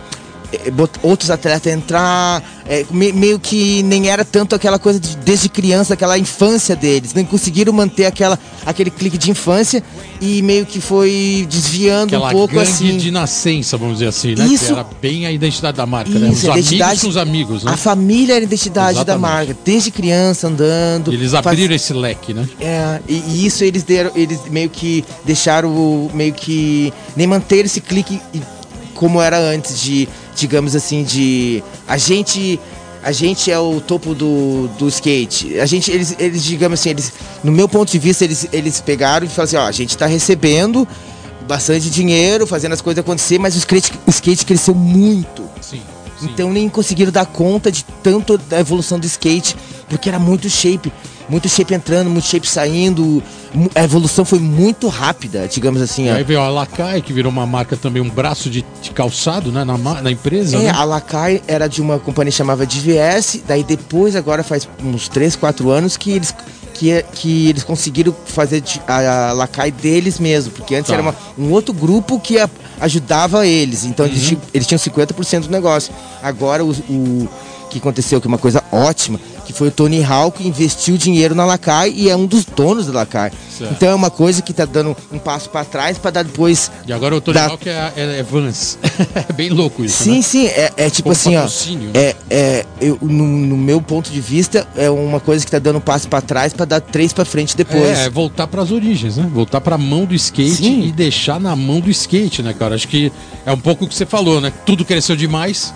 outros atletas entrar, eh, me- meio que nem era tanto aquela coisa de, desde criança, aquela infância deles. Nem conseguiram manter aquela, aquele clique de infância e meio que foi desviando Aquela um pouco assim. de nascença, vamos dizer assim, né? Isso. Que era bem a identidade da marca, né? Os Isso, a amigos identidade- com os amigos, né? A família era a identidade da Exatamente. marca, desde criança andando. Eles faz- abriram esse leque, né? É, e, e isso eles deram, eles meio que deixaram meio que nem manter esse clique e- como era antes de, digamos assim, de a gente a gente é o topo do, do skate. A gente eles, eles digamos assim, eles no meu ponto de vista eles eles pegaram e falaram assim, ó, a gente tá recebendo bastante dinheiro, fazendo as coisas acontecer, mas o skate, o skate cresceu muito. Sim. Então nem conseguiram dar conta de tanto da evolução do skate, porque era muito shape, muito shape entrando, muito shape saindo. A evolução foi muito rápida, digamos assim. E ó. aí veio a Lacai, que virou uma marca também, um braço de, de calçado, né? Na, na empresa, É, né? a Lacai era de uma companhia chamada DVS, daí depois, agora faz uns 3, 4 anos que eles, que, que eles conseguiram fazer a, a Lacai deles mesmo, porque antes Tá. era uma- um outro grupo que a- ajudava eles, então eles, Uhum. tinham, eles tinham 50% do negócio. Agora o, o que aconteceu, que é uma coisa ótima, que foi o Tony Hawk investiu dinheiro na Lacai e é um dos donos da Lacai. Certo. Então é uma coisa que tá dando um passo para trás para dar depois E agora o Tony da- Hawk é, é, é Vans. é bem louco isso, Sim, né? sim, é, é tipo Como assim, ó. né? É, é, eu, no, no meu ponto de vista, é uma coisa que tá dando um passo pra trás pra dar três pra frente depois. É, é voltar pras origens, né? Voltar pra mão do skate Sim. e deixar na mão do skate, né, cara? Acho que é um pouco o que você falou, né? Tudo cresceu demais,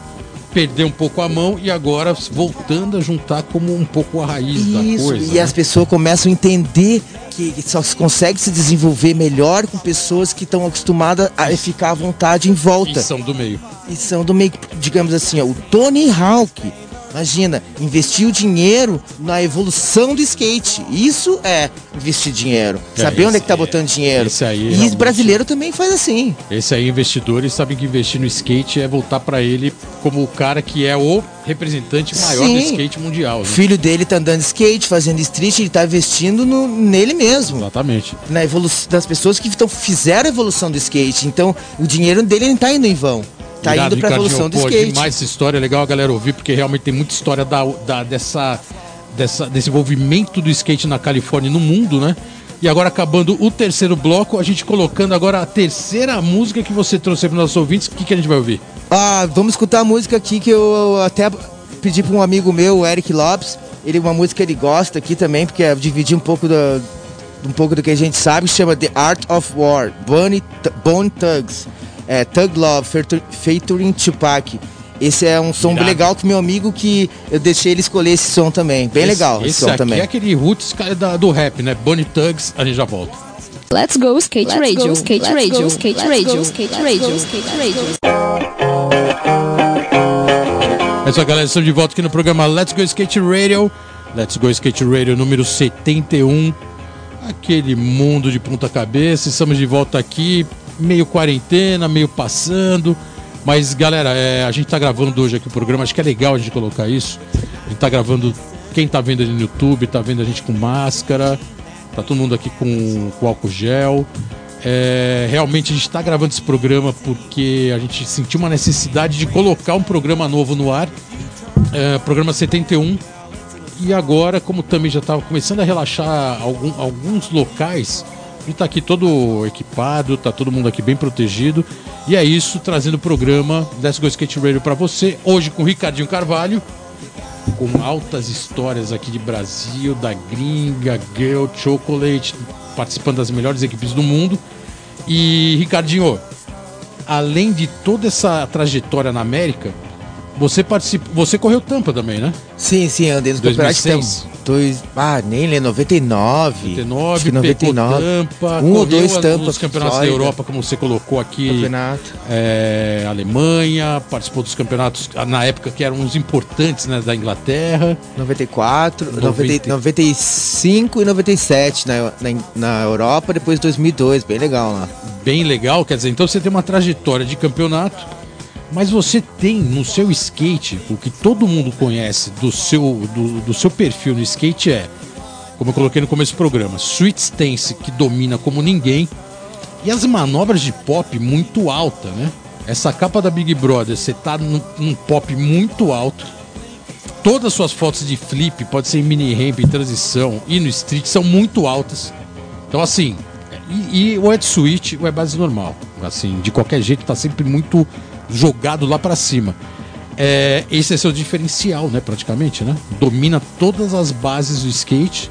perdeu um pouco a mão e agora voltando a juntar como um pouco a raiz da Isso, coisa. e né? as pessoas começam a entender que só se consegue se desenvolver melhor com pessoas que estão acostumadas a ficar à vontade em volta. E são do meio. E são do meio, digamos assim, ó, o Tony Hawk Imagina, investir o dinheiro na evolução do skate. Isso é investir dinheiro. É, Saber onde é esse que tá botando dinheiro. esse aí e realmente- brasileiro também faz assim. Esse aí, investidores, sabem que investir no skate é voltar pra ele como o cara que é o representante maior do Sim. skate mundial. O Né? filho dele tá andando skate, fazendo street, ele tá investindo no- nele mesmo. Exatamente. Na evolução das pessoas que então, fizeram a evolução do skate. Então, o dinheiro dele não tá indo em vão. Tá Irado, indo pra Ricardinho. evolução do Pô, skate. demais essa história, é legal a galera ouvir, porque realmente tem muita história da, da- dessa, dessa, desse envolvimento do skate na Califórnia e no mundo, né? E agora acabando o terceiro bloco, a gente colocando agora a terceira música que você trouxe para os nossos ouvintes. O que, que a gente vai ouvir? Ah, vamos escutar a música aqui que eu até pedi para um amigo meu, o Eric Lopes. Ele uma música que ele gosta aqui também, porque é dividir um pouco do, um pouco do que a gente sabe, chama The Art of War, Bonnie, Bone Thugs, é, Thug Love, featu- featuring Tupac. Esse é um som Irado. legal que meu amigo que eu deixei ele escolher esse som também. Bem Esse- legal esse, Esse som aqui também. é aquele roots cara, da- do rap, né? Bunny Tugs, a gente já volta. Let's go skate Let's radio, go, skate let's radio, go, skate let's radio, go, skate let's radio, go, skate let's radio. É isso aí, galera. Estamos de volta aqui no programa Let's Go Skate Radio. Let's Go Skate Radio número 71. Aquele mundo de ponta cabeça. Estamos de volta aqui, meio quarentena, meio passando. Mas, galera, é, a gente tá gravando hoje aqui o programa. Acho que é legal a gente colocar isso. A gente tá gravando. Quem tá vendo ali no YouTube, tá vendo a gente com máscara. Tá todo mundo aqui com, com álcool gel. É, realmente a gente está gravando esse programa porque a gente sentiu uma necessidade de colocar um programa novo no ar. É, programa 71. E agora, como também já estava começando a relaxar algum- alguns locais, gente está aqui todo equipado, está todo mundo aqui bem protegido. E é isso, trazendo o programa Let's Go Skate Radio para você. Hoje com o Ricardinho Carvalho, com altas histórias aqui de Brasil, da gringa, Girl, Chocolate, participando das melhores equipes do mundo. E Ricardinho, além de toda essa trajetória na América, você participou, você correu tampa também, né? Sim, sim, andei no 2006. campeonato. Dois, ah, nem lembro, 99. 99, acho que pegou 99. tampa, um ou dois tampas. nos campeonatos da. Europa, como você colocou aqui. Campeonato. é, Alemanha, participou dos campeonatos na época que eram os importantes né, da Inglaterra. 94, 90. 90, 95 e 97 na, na, na Europa, depois 2002, bem legal lá. Bem legal, quer dizer, então você tem uma trajetória de campeonato, mas você tem no seu skate, o que todo mundo conhece do seu, do, do seu perfil no skate é, como eu coloquei no começo do programa, Sweet Stance que domina como ninguém e as manobras de pop muito alta, né? Essa capa da Big Brother, você tá num, num pop muito alto. Todas as suas fotos de flip, pode ser em mini ramp, em transição e no street, são muito altas. Então, assim, e, e o Ed Switch, é base normal. Assim, de qualquer jeito, tá sempre muito jogado lá pra cima. É, esse é seu diferencial, né, praticamente, né? Domina todas as bases do skate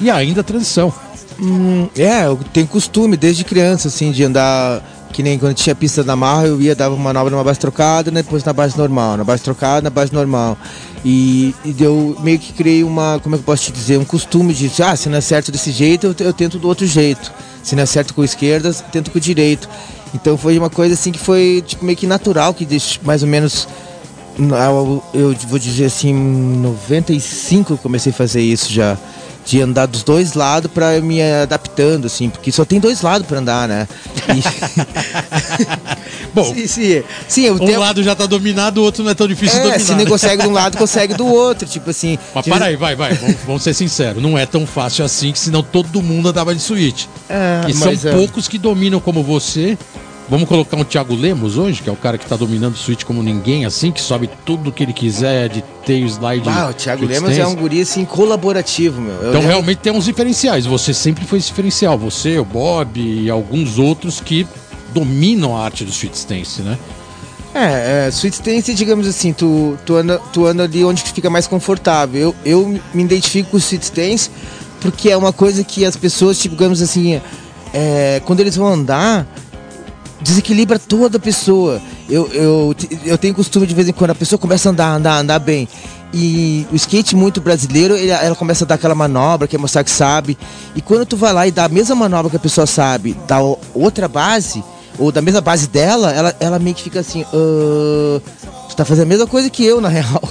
e ainda a transição. Hum, é, eu tenho costume desde criança, assim, de andar. Que nem quando tinha pista da marra, eu ia, dava uma manobra numa base trocada, né, depois na base normal, na base trocada, na base normal. E, e eu meio que criei uma, como é que eu posso te dizer, um costume de, ah, se não é certo desse jeito, eu, eu tento do outro jeito. Se não é certo com a esquerda, eu tento com o direito. Então foi uma coisa assim que foi tipo, meio que natural, que deixa, mais ou menos eu, eu vou dizer assim, em 95 eu comecei a fazer isso já. De andar dos dois lados pra me adaptando, assim, porque só tem dois lados pra andar, né? E- Bom, sim, um tenho- lado já tá dominado, o outro não é tão difícil é, dominar. se né? não consegue de um lado, consegue do outro, tipo assim. Mas de para aí, vai, vai. Vamos, vamos ser sinceros. Não é tão fácil assim, que senão todo mundo andava de Switch. É, e são é. poucos que dominam como você. Vamos colocar um Thiago Lemos hoje, que é o cara que tá dominando o Switch como ninguém, assim, que sobe tudo que ele quiser de tail slide. Ah, o Thiago Lemos é um guri assim colaborativo, meu. Eu Então lembro- realmente tem uns diferenciais. Você sempre foi esse diferencial. Você, o Bob e alguns outros que dominam a arte do Sweet Stance, né? É, é Sweet Stance, digamos assim, tu, tu, anda, tu anda ali onde fica mais confortável. Eu, eu me identifico com o Sweet Stance porque é uma coisa que as pessoas, tipo, digamos assim, é, quando eles vão andar, desequilibra toda a pessoa. Eu, eu, eu tenho costume de vez em quando a pessoa começa a andar, andar, andar bem. E o skate muito brasileiro, ele- ela começa a dar aquela manobra, quer mostrar que sabe. E quando tu vai lá e dá a mesma manobra que a pessoa sabe, dá outra base, ou da mesma base dela, ela, ela meio que fica assim, "Ah, tu tá fazendo a mesma coisa que eu, na real.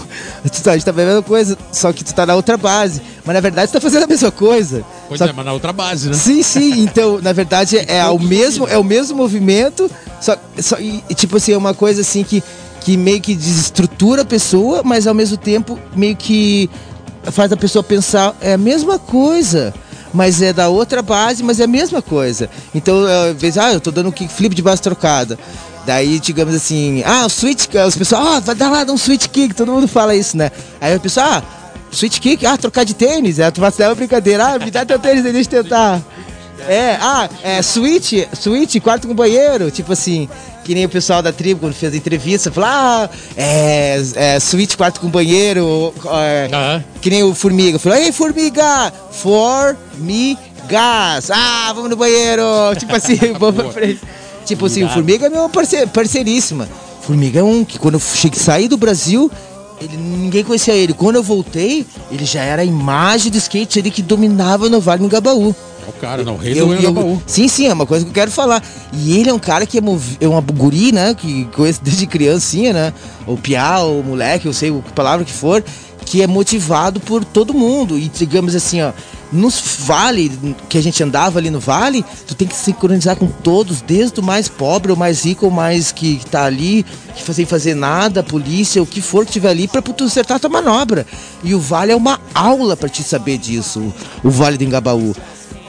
tu tá, a gente tá fazendo a mesma coisa, só que tu tá na outra base. Mas na verdade tu tá fazendo a mesma coisa. Pois Só é, mas na outra base, né? Sim, sim. Então, na verdade, é o mesmo, é o mesmo movimento, só, só e, e, tipo assim, é uma coisa assim que, que meio que desestrutura a pessoa, mas ao mesmo tempo meio que faz a pessoa pensar, é a mesma coisa. Mas é da outra base, mas é a mesma coisa. Então, às vezes, ah, eu tô dando um kickflip de base trocada. Daí, digamos assim, ah, o switch, os pessoal, ah, vai dar lá, dá um switch kick, todo mundo fala isso, né? Aí a pessoa, ah, switch kick, ah, trocar de tênis, é, tu vai uma brincadeira, ah, me dá teu tênis deixa eu tentar. É, ah, é, switch, switch, quarto com banheiro, tipo assim, que nem o pessoal da tribo, quando fez a entrevista, falou, ah, é, é switch, quarto com banheiro, é, que nem o Formiga, falou, ei, Formiga, formigas, ah, vamos no banheiro, tipo assim, vamos pra frente. Tipo assim, o Formiga é meu parceiro, parceiríssima. Formiga é um que quando eu cheguei, saí do Brasil, ele, ninguém conhecia ele. Quando eu voltei, ele já era a imagem do skate ali que dominava no Vale do Gabaú. É o cara, não, o rei Eu- do eu- Engabaú. Sim, sim, é uma coisa que eu quero falar. E ele é um cara que é, movi- é uma guri, né? Que conheço desde criancinha, né? Ou piá, ou moleque, eu sei o que palavra que for, que é motivado por todo mundo. E digamos assim, ó, nos vale, que a gente andava ali no vale, tu tem que se sincronizar com todos, desde o mais pobre, o mais rico, o mais que, que tá ali, que sem fazer nada, a polícia, o que for que tiver ali, pra tu acertar a tua manobra. E o vale é uma aula pra te saber disso, o, o vale do Engabaú.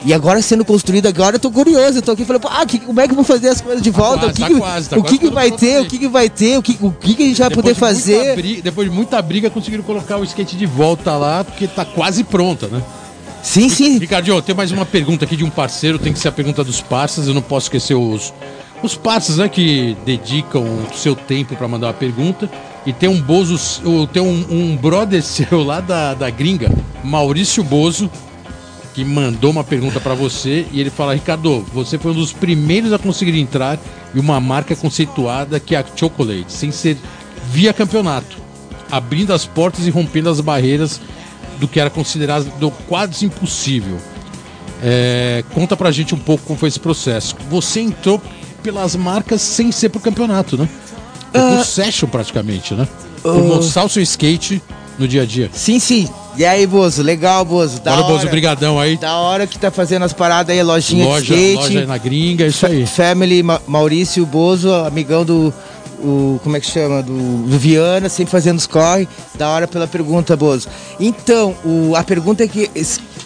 E agora sendo construído, agora eu tô curioso, eu tô aqui falando, ah, que, como é que vão fazer as coisas de volta? quase, o que, tá quase, tá o que, que vai ter? aí. O que, que vai ter? O que, o que, que a gente vai poder de fazer? bri- depois de muita briga, conseguiram colocar o skate de volta lá, porque tá quase pronta, né? Sim, sim. Ricardinho, tem mais uma pergunta aqui de um parceiro, tem que ser a pergunta dos parceiros, eu não posso esquecer os, os parceiros, né, que dedicam o seu tempo pra mandar uma pergunta. E tem um Bozo, tem um, um brother seu lá da, da gringa, Maurício Bozo, que mandou uma pergunta pra você e ele fala: Ricardo, você foi um dos primeiros a conseguir entrar em uma marca conceituada que é a Chocolate, sem ser via campeonato, abrindo as portas e rompendo as barreiras do que era considerado quase impossível. É, conta pra gente um pouco como foi esse processo. Você entrou pelas marcas sem ser pro campeonato, né? Foi pro session praticamente, né? Por Ah. mostrar o seu skate no dia a dia. Sim, sim. E aí, Bozo, legal, Bozo. Da Bora, hora. Bozo, brigadão aí. Da hora que tá fazendo as paradas aí, lojinha Loja, de skate. loja na gringa, isso aí. Family, Ma- Maurício Bozo, amigão do. O, como é que chama? Do, do Viana, sempre fazendo os corre. Da hora pela pergunta, Bozo. Então, o, a pergunta é que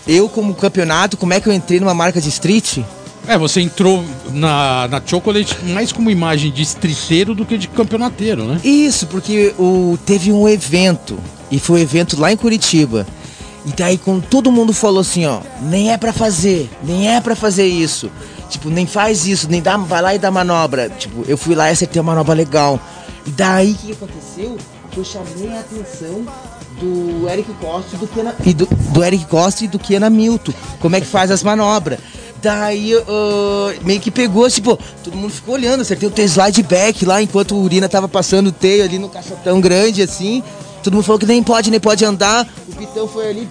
eu, como campeonato, como é que eu entrei numa marca de street? É, você entrou na, na Chocolate mais como imagem de streeteiro do que de campeonateiro, né? Isso, porque o, teve um evento, e foi um evento lá em Curitiba. E daí quando todo mundo falou assim, ó, nem é pra fazer, nem é pra fazer isso. Tipo, nem faz isso, nem dá, vai lá e dá manobra. Tipo, eu fui lá e acertei uma manobra legal. E daí o que aconteceu? Que eu chamei a atenção do Eric Costa e do Kena, e do, do Eric Costa e do Kena Milton. Como é que faz as manobras? Daí ah, meio que pegou, tipo, todo mundo ficou olhando, acertei o teu slide back lá enquanto o Urina tava passando o teio ali no caixotão grande assim. Todo mundo falou que nem pode, nem pode andar. O Pitão foi ali,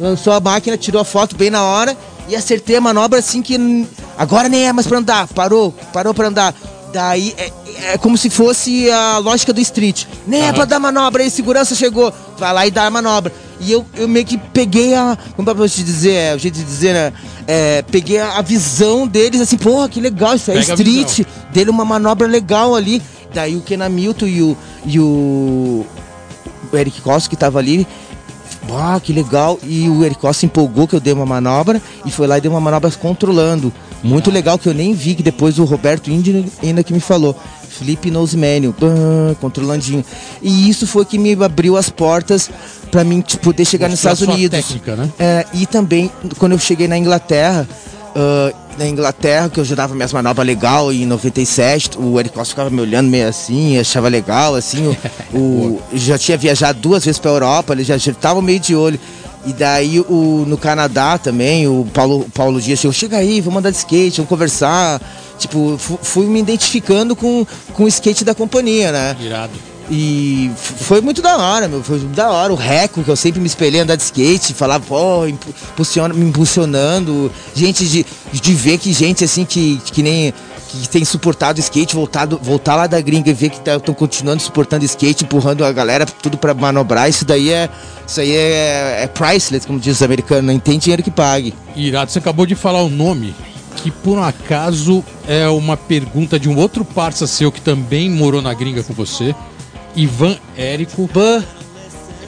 lançou a máquina, tirou a foto bem na hora e acertei a manobra assim que agora nem é mais pra andar. Parou, parou pra andar. Daí é, é como se fosse a lógica do street. Nem é Aham. pra dar manobra, aí segurança chegou. Vai lá e dá a manobra. E eu, eu meio que peguei a. Como pra te dizer? É, o jeito de dizer, né? É, peguei a, a visão deles assim, porra, que legal, isso é Pega street. Dele uma manobra legal ali. Daí o Kenan Milton e o. E o Eric Costa que tava ali. Ah, que legal. E o Eric Costa se empolgou que eu dei uma manobra e foi lá e deu uma manobra controlando. Muito legal que eu nem vi, que depois o Roberto Índio ainda que me falou. Flip nose manual, pã, controlandinho. E isso foi que me abriu as portas pra mim tipo, poder chegar nos Mostrar Estados sua Unidos. técnica, né? É, e também, quando eu cheguei na Inglaterra, ah, na Inglaterra, que eu já dava minhas manobras legal, e em 97, o Eric Costa ficava me olhando meio assim, achava legal, assim, o, o- já tinha viajado duas vezes pra Europa, ele já estava meio de olho. E daí o, no Canadá também, o Paulo, Paulo Dias chegou, chega aí, vamos andar de skate, vamos conversar. Tipo, fu- fui me identificando com, com o skate da companhia, né? Irado. E foi muito da hora, meu. Foi da hora. O Reco, que eu sempre me espelhei andar de skate, falava, pô, impu- impulsiona- me impulsionando. Gente, de, de ver que gente assim que, que nem. Que tem suportado o skate, voltado, voltar lá da gringa e ver que estão continuando suportando skate, empurrando a galera tudo pra manobrar, isso daí é. Isso aí é, é priceless, como diz os americanos, não tem dinheiro que pague. Irado, você acabou de falar o nome, que por um acaso é uma pergunta de um outro parça seu que também morou na gringa com você, Ivan Érico.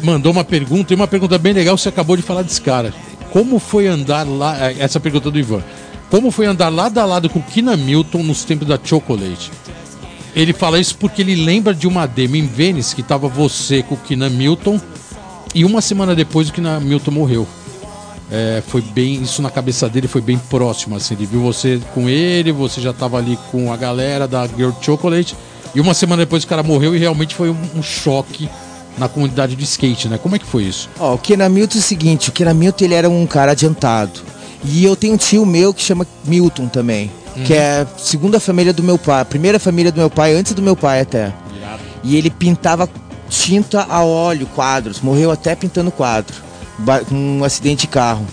Mandou uma pergunta, e uma pergunta bem legal, você acabou de falar desse cara. Como foi andar lá, eh, essa pergunta do Ivan, como foi andar lado a lado com o Kina Milton nos tempos da Chocolate? Ele fala isso porque ele lembra de uma demo em Venice que tava você com o Kina Milton e uma semana depois o Kina Milton morreu. É, foi bem, isso na cabeça dele foi bem próximo, assim, ele viu você com ele, você já tava ali com a galera da Girl Chocolate e uma semana depois o cara morreu e realmente foi um, um choque na comunidade de skate, né? Como é que foi isso? Ó, o Kenan Milton é o seguinte, o Kenan Milton ele era um cara adiantado. E eu tenho um tio meu que chama Milton também, que é a segunda família do meu pai, a primeira família do meu pai, antes do meu pai até. E ele pintava tinta a óleo, quadros, morreu até pintando quadro, com um acidente de carro.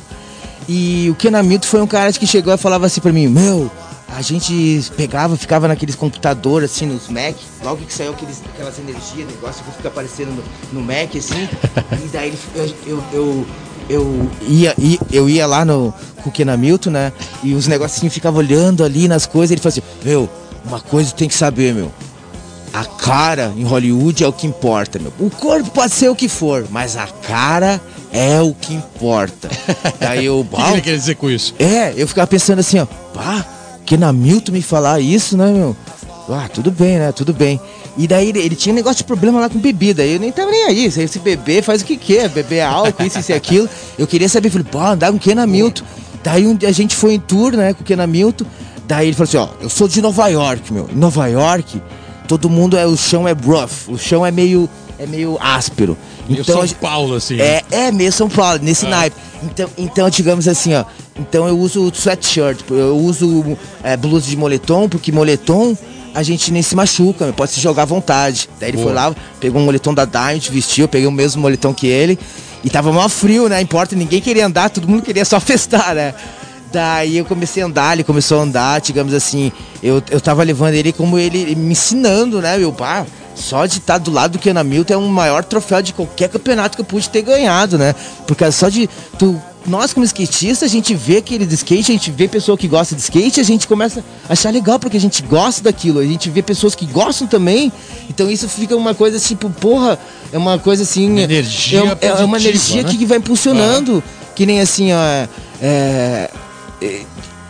E o Kenan Milton foi um cara que chegou e falava assim pra mim, meu, a gente pegava, ficava naqueles computadores assim, nos Mac, logo que saiu aqueles, aquelas energias, negócio que fica aparecendo no, no Mac, assim, e daí eu, eu, eu, eu ia, ia- eu ia lá no com o Kenan Milton, né? E os negocinhos ficavam olhando ali nas coisas, ele falou assim, meu, uma coisa tem que saber, meu. A cara em Hollywood é o que importa, meu. O corpo pode ser o que for, mas a cara é o que importa. Daí eu, O que, que ele quer dizer com isso? é, eu ficava pensando assim, ó, pá, que na Milton me falar isso, né, meu? Ah, tudo bem, né? Tudo bem. E daí ele, ele tinha um negócio de problema lá com bebida. Eu nem tava nem aí. Se beber, faz o que quer. Beber álcool, isso, isso e aquilo. Eu queria saber, falei, pô, andar com o Kenan Milton. Daí um, dia a gente foi em tour, né, com o Kenan Milton. Daí ele falou assim, ó, eu sou de Nova York, meu. Em Nova York, todo mundo é, o chão é rough. O chão é meio, é meio áspero. Meio Então, São Paulo, assim. é, é meio São Paulo, nesse Ah. naipe. Então, então, digamos assim, ó. Então eu uso sweatshirt, eu uso é, blusa de moletom, porque moletom a gente nem se machuca, pode se jogar à vontade. Daí ele Boa. foi lá, pegou um moletom da Diamond, vestiu, eu peguei o mesmo moletom que ele. E tava mó frio, né? Importa, ninguém queria andar, todo mundo queria só festar, né? Daí eu comecei a andar, ele começou a andar, digamos assim, eu, eu tava levando ele como ele me ensinando, né? Meu pá, só de estar do lado do Kenan Milton é um maior troféu de qualquer campeonato que eu pude ter ganhado, né? Porque só de. Tu, nós, como skatistas, a gente vê aquele de skate, a gente vê pessoa que gosta de skate, a gente começa a achar legal porque a gente gosta daquilo, a gente vê pessoas que gostam também, então isso fica uma coisa tipo, porra, é uma coisa assim. Uma energia é, é uma positiva, energia né? que vai impulsionando, que nem assim, ó. é, é,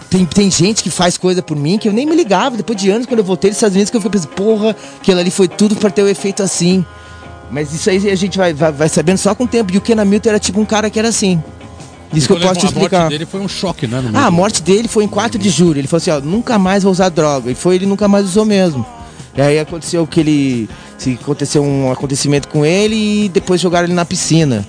tem, tem gente que faz coisa por mim que eu nem me ligava. Depois de anos, quando eu voltei dos Estados Unidos, que eu fiquei pensando, porra, aquilo ali foi tudo pra ter o efeito assim. Mas isso aí a gente vai, vai, vai sabendo só com o tempo. E o Kenan Milton era tipo um cara que era assim. Isso que eu posso te a morte explicar. dele foi um choque, né? Ah, a morte dele foi em 4 de julho. Ele falou assim, ó, nunca mais vou usar droga. E foi, ele nunca mais usou mesmo. E aí aconteceu que ele. Se aconteceu um acontecimento com ele e depois jogaram ele na piscina.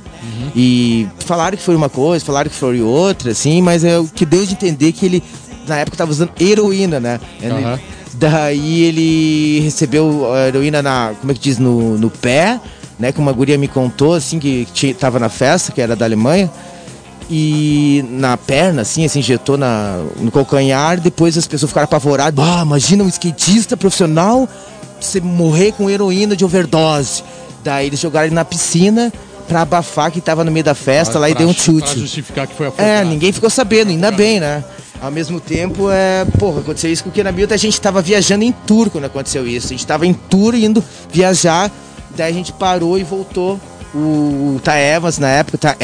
E falaram que foi uma coisa, falaram que foi outra, assim, mas é o que deu de entender que ele, na época, tava usando heroína, né? Aham. Daí ele recebeu a heroína na, como é que diz, no, no pé, né? Que uma guria me contou, assim, que tava na festa, que era da Alemanha. E na perna, assim, assim, injetou na, no calcanhar, depois as pessoas ficaram apavoradas. Ah, imagina um skatista profissional você morrer com heroína de overdose. Daí eles jogaram ele na piscina pra abafar que tava no meio da festa lá e Pra- deu um Pra chute. justificar que foi afogado. É, ninguém ficou sabendo, ainda bem, né? Ao mesmo tempo, é, porra, aconteceu isso com o Kenan Milton, a gente tava viajando em tour quando aconteceu isso. A gente tava em tour indo viajar, daí a gente parou e voltou. O, o Evans na época, Tá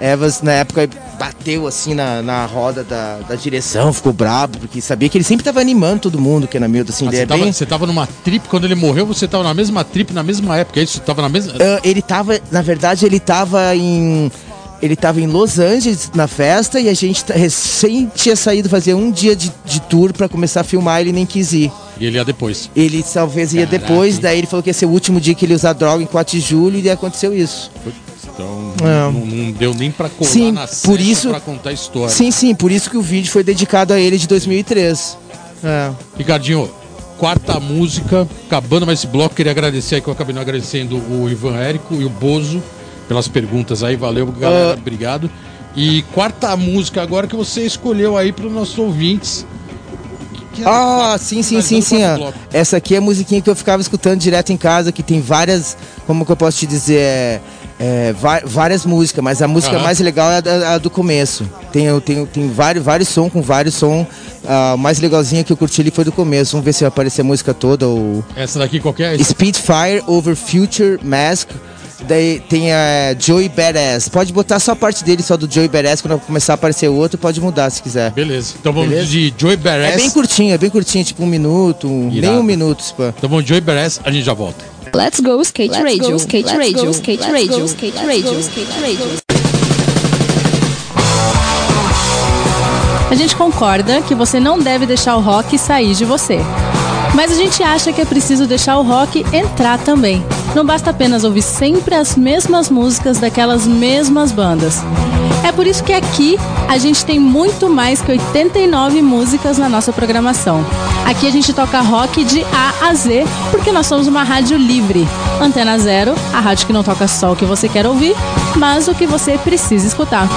Evans, na época bateu assim na, na roda da, da direção, ficou brabo, porque sabia que ele sempre tava animando todo mundo, o Kenan Milton, assim, Ah, ele você, é tava, bem... você tava numa trip, quando ele morreu, você tava na mesma trip, na mesma época, é isso? Tava na mesma... Ah, ele tava, na verdade, ele tava em. Ele tava em Los Angeles na festa e a gente tá- recém tinha saído fazer um dia de, de tour pra começar a filmar, ele nem quis ir. E ele ia depois. Ele talvez ia Caraca, depois, daí ele falou que ia ser o último dia que ele ia usar droga em 4 de julho e aconteceu isso. Então, É. não, não deu nem pra colar Sim, na por isso- contar a história. Sim, sim, por isso que o vídeo foi dedicado a ele de 2003. É. Ricardinho, quarta música, acabando mais esse bloco, queria agradecer aí que eu acabei não agradecendo o Ivan Érico e o Bozo pelas perguntas aí, valeu galera, Ah. obrigado. E quarta música agora que você escolheu aí para os nossos ouvintes. Ah, sim, sim, sim, sim. ó. Essa aqui é a musiquinha que eu ficava escutando direto em casa, que tem várias, como que eu posso te dizer, é, é, várias músicas, mas a música Aham. mais legal é a, a do começo. Tem, eu tenho, tem vários, vários sons com vários sons. A mais legalzinha que eu curti ali foi do começo. Vamos ver se vai aparecer a música toda. O Essa daqui qualquer. Speedfire Over Future Mask. Daí tem a Joey Badass. Pode botar só a parte dele, só do Joey Badass. Quando começar a aparecer o outro, pode mudar se quiser. Beleza. Então vamos Beleza? de Joey Badass. É bem curtinho, é bem curtinho, tipo um minuto, um- nem um minuto, pá. Então vamos de Joey Badass, a gente já volta. Let's go skate Let's radio, go, skate let's radio, go, skate let's radio, go, skate let's radio, go, skate radio. A gente concorda que você não deve deixar o rock sair de você. Mas a gente acha que é preciso deixar o rock entrar também. Não basta apenas ouvir sempre as mesmas músicas daquelas mesmas bandas. É por isso que aqui a gente tem muito mais que 89 músicas na nossa programação. Aqui a gente toca rock de A a Z, porque nós somos uma rádio livre. Antena Zero, a rádio que não toca só o que você quer ouvir, mas o que você precisa escutar.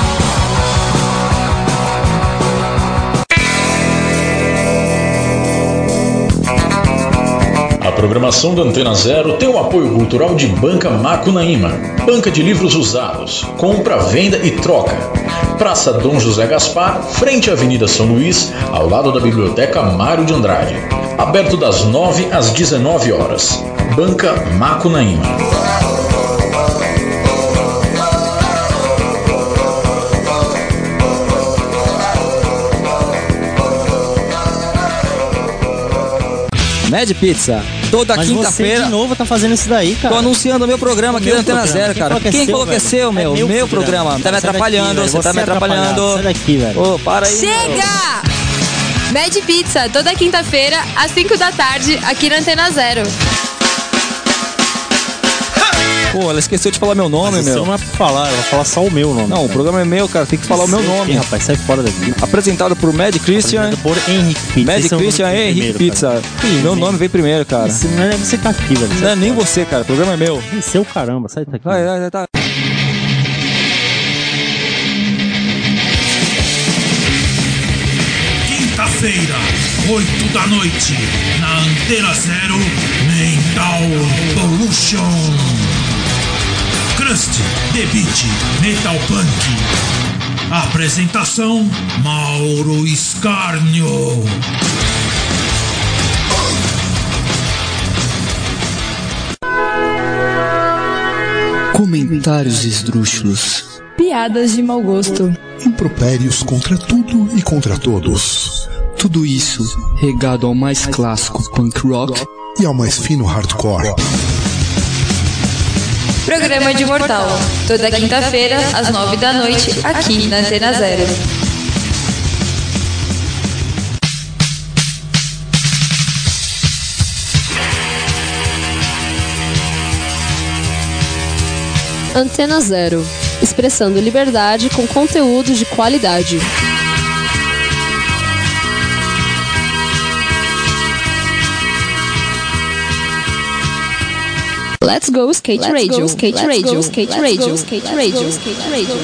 Programação da Antena Zero tem o apoio cultural de Banca Macunaíma, banca de livros usados, compra, venda e troca. Praça Dom José Gaspar, frente à Avenida São Luís, ao lado da Biblioteca Mário de Andrade. Aberto das 9 às 19 horas. Banca Macunaíma. Mad Pizza. Toda quinta-feira. de novo tá fazendo isso daí, cara. Tô anunciando o meu programa aqui Meu na Antena programa. Zero, Quem cara. é Quem seu, falou que é seu, É meu? meu Meu programa. programa. Tá me daqui, atrapalhando, você tá me é atrapalhado. atrapalhando. Sai daqui, velho. Ô, para aí. meu. Chega! Mad Pizza, toda quinta-feira, às 5 da tarde, aqui na Antena Zero. Pô, ela esqueceu de falar meu nome, Mas meu. Você não é pra falar, ela vai falar só o meu nome. Não, o programa é meu, cara. Tem que falar o meu nome. rapaz, sai fora daqui. Apresentado por Mad Christian. Apresentado por Henrique Pizza. Mad Esse é Christian vem Henrique primeiro, Pizza. cara. Meu nome veio primeiro, cara. Esse não é você tá aqui, velho. Não é nem você, cara. O programa é meu. É seu caramba, sai daqui. Vai, vai, vai, tá. Quinta-feira, 8 da noite, na Antena Zero, Mental Pollution. Crust, The Beat, Metal Punk. Apresentação: Mauro Escarnio. Comentários esdrúxulos. Piadas de mau gosto. Impropérios contra tudo e contra todos. Tudo isso regado ao mais clássico punk rock E ao mais fino hardcore. Programa de Mortal. Toda quinta-feira, às 9 da noite, aqui na Antena Zero. Antena Zero. Expressando liberdade com conteúdo de qualidade. Let's go skate Let's radio, go, skate let's radio, go, skate let's radio, go, skate let's radio, go, skate let's radio.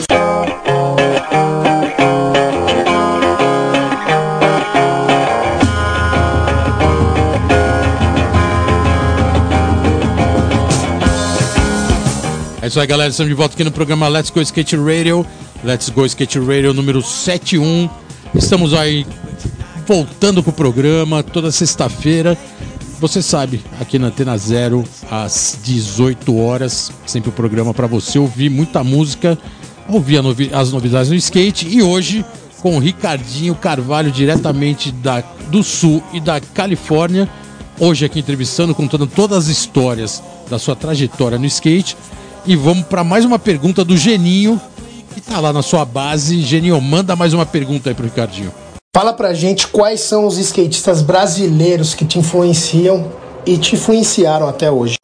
É isso aí, galera. Estamos de volta aqui no programa Let's Go Skate Radio. Let's Go Skate Radio número 71. Estamos aí voltando com o programa toda sexta-feira. Você sabe, aqui na Antena Zero, às 18 horas, sempre o programa para você ouvir muita música, ouvir novi- as novidades no skate. E hoje, com o Ricardinho Carvalho, diretamente da, do Sul e da Califórnia. Hoje aqui entrevistando, contando todas as histórias da sua trajetória no skate. E vamos para mais uma pergunta do Geninho, que tá lá na sua base. Geninho, manda mais uma pergunta aí pro Ricardinho. Fala pra gente quais são os skatistas brasileiros que te influenciam e te influenciaram até hoje.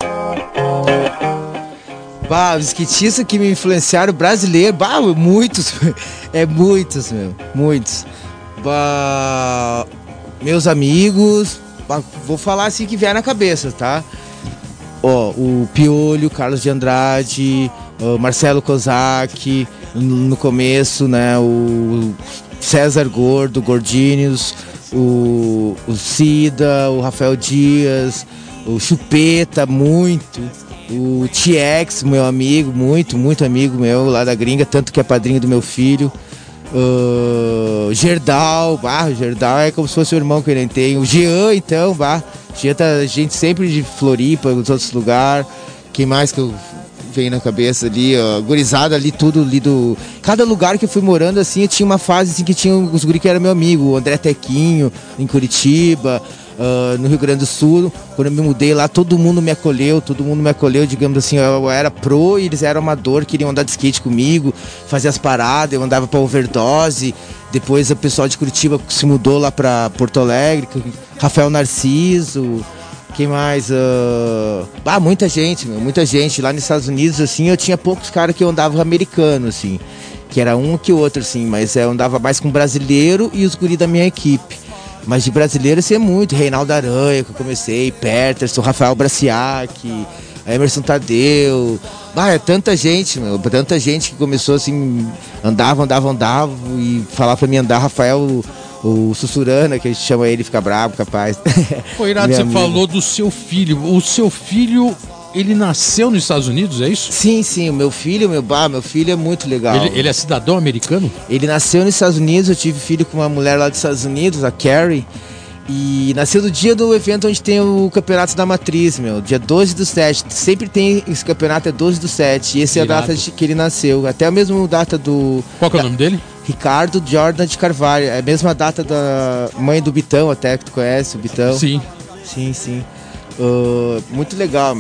Bah, os skatistas que me influenciaram brasileiro, bah, muitos, é muitos, meu, muitos. Bah, meus amigos, bah, vou falar assim que vier na cabeça, tá? Ó, o Piolho, Carlos de Andrade, Marcelo Kozak, no começo, né, o César Gordo, Gordinhos, o, o Cida, o Rafael Dias, o Chupeta, muito. O TX, meu amigo, muito, muito amigo meu lá da gringa, tanto que é padrinho do meu filho. Uh, Gerdal, bah, Gerdal é como se fosse o irmão que nem tenho. O Jean, então, bah. Jean tá gente sempre de Floripa, dos outros lugares. Quem mais que eu veio na cabeça ali, ó, gurizada ali, tudo ali do. Cada lugar que eu fui morando, assim, eu tinha uma fase assim, que tinha os guri que era meu amigo, o André Tequinho, em Curitiba, ah, no Rio Grande do Sul. Quando eu me mudei lá, todo mundo me acolheu, todo mundo me acolheu, digamos assim, eu era pro e eles eram amador, queriam andar de skate comigo, fazer as paradas, eu andava pra overdose. Depois o pessoal de Curitiba se mudou lá pra Porto Alegre, Rafael Narciso. Quem mais? Ah, ah, muita gente, meu, muita gente. Lá nos Estados Unidos, assim, eu tinha poucos caras que eu andava americano, assim. Que era um que outro, assim, mas eu andava mais com brasileiro e os guri da minha equipe. Mas de brasileiro, assim, é muito. Reinaldo Aranha, que eu comecei, Peterson, Rafael Braciac, Emerson Tadeu. Ah, é tanta gente, meu, tanta gente que começou assim, andava, andava, andava, e falar pra mim andar, Rafael, o Sussurana, que a gente chama ele, fica bravo, capaz. Pô, Irado, você amigo. falou do seu filho. O seu filho, ele nasceu nos Estados Unidos, é isso? Sim, sim, o meu filho, meu bah, meu filho é muito legal. Ele, ele é cidadão americano? Ele nasceu nos Estados Unidos, eu tive filho com uma mulher lá dos Estados Unidos, a Carrie. E nasceu no dia do evento onde tem o campeonato da matriz, meu. Dia 12 do 7. Sempre tem esse campeonato, é 12 do 7. E essa é a data de que ele nasceu. Até a mesma data do. Qual que é o nome dele? Ricardo Jordan de Carvalho. É a mesma data da mãe do Bitão, até que tu conhece, o Bitão. Sim. Sim, sim. Ah, muito legal,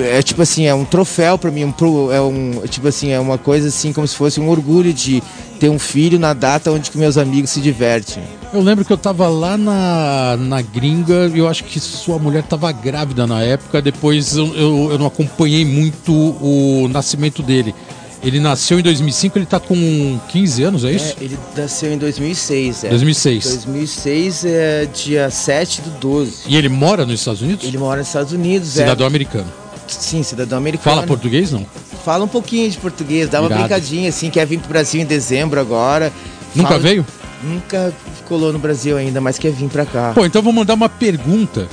é tipo assim, é um troféu pra mim, um, é um tipo assim, é uma coisa assim como se fosse um orgulho de ter um filho na data onde que meus amigos se divertem. Eu lembro que eu tava lá na, na gringa e eu acho que sua mulher tava grávida na época. Depois eu, eu, eu não acompanhei muito o nascimento dele. Ele nasceu em 2005, ele tá com 15 anos, é isso? É, ele nasceu em 2006, é. 2006. 2006 é dia 7 do 12. E ele mora nos Estados Unidos? Ele mora nos Estados Unidos, Cidadão é. americano. Sim, cidadão americano. Fala português, não? Fala um pouquinho de português, dá uma Irado. brincadinha assim, quer vir pro Brasil em dezembro agora. Nunca Fala- veio? Nunca colou no Brasil ainda, mas quer vir pra cá. Pô, então vou mandar uma pergunta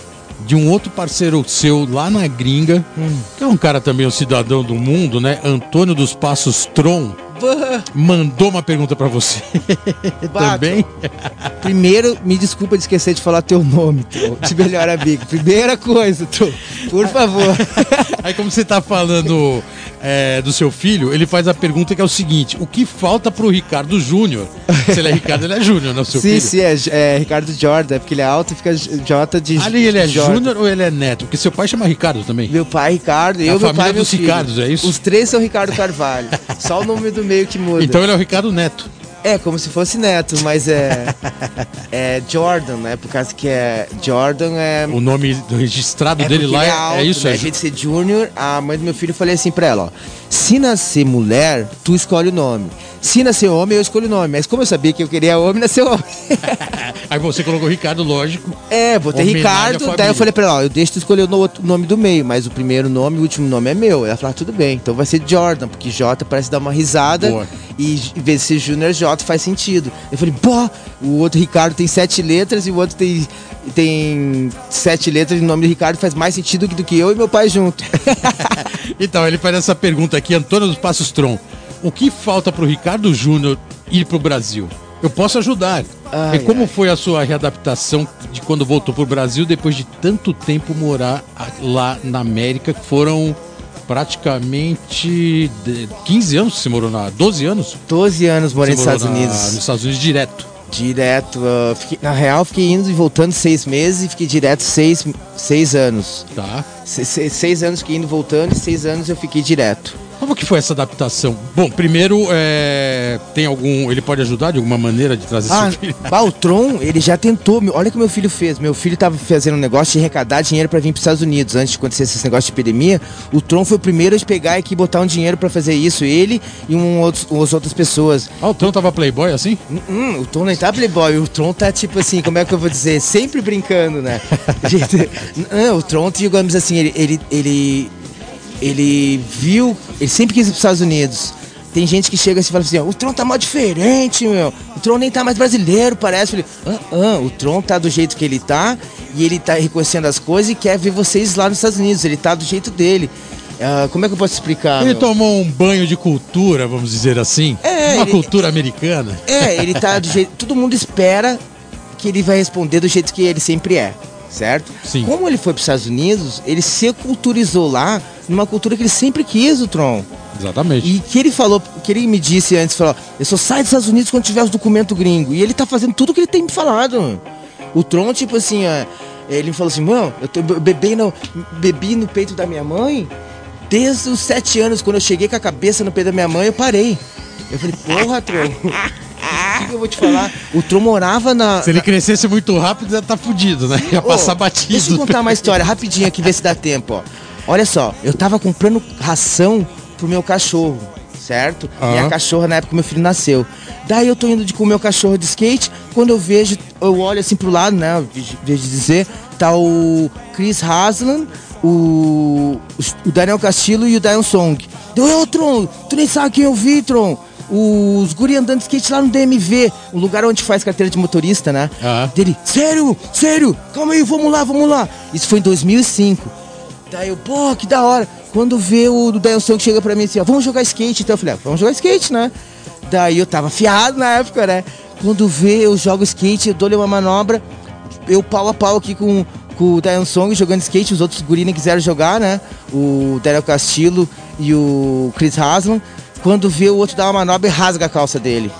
de um outro parceiro seu lá na gringa, que é um cara também, um cidadão do mundo, né? Antônio dos Passos Tron. Mandou uma pergunta pra você. também? Primeiro, me desculpa de esquecer de falar teu nome, Tro, de melhor amigo. Primeira coisa, Tro, por favor. Aí, como você tá falando é, do seu filho, ele faz a pergunta que é o seguinte: o que falta pro Ricardo Júnior? Se ele é Ricardo, ele é Júnior, não seu sim, filho? sim, é, é Ricardo Jordan, é porque ele é alto e fica J de Ali ele é. Júnior ou ele é neto? Porque seu pai chama Ricardo também. Meu pai, Ricardo, A eu, meu família pai e meu dos. Ricardos, é isso? Os três são Ricardo Carvalho. Só o nome do meio que muda. Então ele é o Ricardo Neto. É, como se fosse neto, mas é. é Jordan, né? Por causa que é. Jordan é. O nome do registrado É dele lá ele é, alto, é isso, né? é de ser Júnior, a mãe do meu filho eu falei assim pra ela, ó. Se nascer mulher, tu escolhe o nome. Se nascer homem, eu escolho o nome. Mas como eu sabia que eu queria homem, nasceu homem. Aí você colocou Ricardo, lógico. É, botei Ricardo, daí eu falei pra ela, ó, eu deixo tu escolher o outro nome do meio, mas o primeiro nome e o último nome é meu. Ela falou, ah, tudo bem, então vai ser Jordan, porque J parece dar uma risada Boa. e em vez de ser Júnior J faz sentido. Eu falei, pô, o outro Ricardo tem sete letras e o outro tem, tem sete letras e o nome do Ricardo faz mais sentido do que eu e meu pai junto. Então, ele faz essa pergunta aqui, Antônio dos Passos Tron. O que falta pro Ricardo Júnior ir pro Brasil? Eu posso ajudar. Ai, e como foi a sua readaptação de quando voltou pro Brasil depois de tanto tempo morar lá na América, que foram praticamente de- 15 anos que você morou lá, 12 anos? 12 anos morei Você nos Estados na- Unidos. Nos Estados Unidos direto. Direto, ah, fiquei- na real fiquei indo e voltando seis meses e fiquei direto seis, seis anos. Tá. Se- se- seis anos fiquei indo e voltando e seis anos eu fiquei direto. Como que foi essa adaptação? Bom, primeiro, é, tem algum. Ele pode ajudar de alguma maneira de trazer Ah, seu filho? bah, o Tron, ele já tentou. Olha o que meu filho fez. Meu filho tava fazendo um negócio de arrecadar dinheiro pra vir pros Estados Unidos. Antes de acontecer esse negócio de epidemia, o Tron foi o primeiro a pegar aqui e botar um dinheiro pra fazer isso. Ele e um outros, umas outras pessoas. Ah, o Tron tava playboy assim? Hum, o Tron nem tá playboy. O Tron tá tipo assim, como é que eu vou dizer? Sempre brincando, né? Gente, Não, o Tron, digamos assim, ele, ele, ele, ele viu. Ele sempre quis ir pros Estados Unidos. Tem gente que chega assim e fala assim, o Tron tá mal diferente, meu. O Tron nem tá mais brasileiro, parece. Falei, ah, ah, o Tron tá do jeito que ele tá, e ele tá reconhecendo as coisas e quer ver vocês lá nos Estados Unidos. Ele tá do jeito dele. Ah, como é que eu posso explicar? Ele meu? tomou um banho de cultura, vamos dizer assim. É, Uma ele- cultura americana. É, ele tá do jeito. Todo mundo espera que ele vai responder do jeito que ele sempre é, certo? Sim. Como ele foi para os Estados Unidos, ele se culturizou lá numa cultura que ele sempre quis, o Tron. Exatamente. E que ele falou, que ele me disse antes, falou, eu só saio dos Estados Unidos quando tiver os documentos gringos. E ele tá fazendo tudo que ele tem me falado. O Tron, tipo assim, ó, ele falou assim, mano, eu tô be- bebendo, bebi no peito da minha mãe desde os sete anos, quando eu cheguei com a cabeça no peito da minha mãe, eu parei. Eu falei, porra, Tron, o que, eu vou te falar? O Tron morava na. Se ele crescesse muito rápido, já tá fudido, né? Ia Ô, passar batido. Deixa eu contar uma história rapidinho aqui, ver se dá tempo, ó. Olha só, eu tava comprando ração pro meu cachorro, certo? Minha cachorra, na época que meu filho nasceu. Daí eu tô indo de com o meu cachorro de skate, quando eu vejo, eu olho assim pro lado, né? De dizer, tá o Chris Haslam, o, o Daniel Castillo e o Dion Song. Deu, ô Tron, tu nem sabe quem eu vi, Tron. Os guri andando de skate lá no DMV, o lugar onde faz carteira de motorista, né? Aham. Dele, sério, sério, calma aí, vamos lá, vamos lá. Isso foi em 2005. Daí eu, pô, que da hora. Quando vê o Dion Song chega pra mim assim, ó, vamos jogar skate. Então eu falei, ah, vamos jogar skate, né? Daí eu tava fiado na época, né? Quando vê, eu jogo skate, eu dou-lhe uma manobra, eu pau a pau aqui com, com o Dion Song jogando skate, os outros guri nem quiseram jogar, né? O Daniel Castillo e o Chris Haslam. Quando vê o outro dar uma manobra e rasga a calça dele.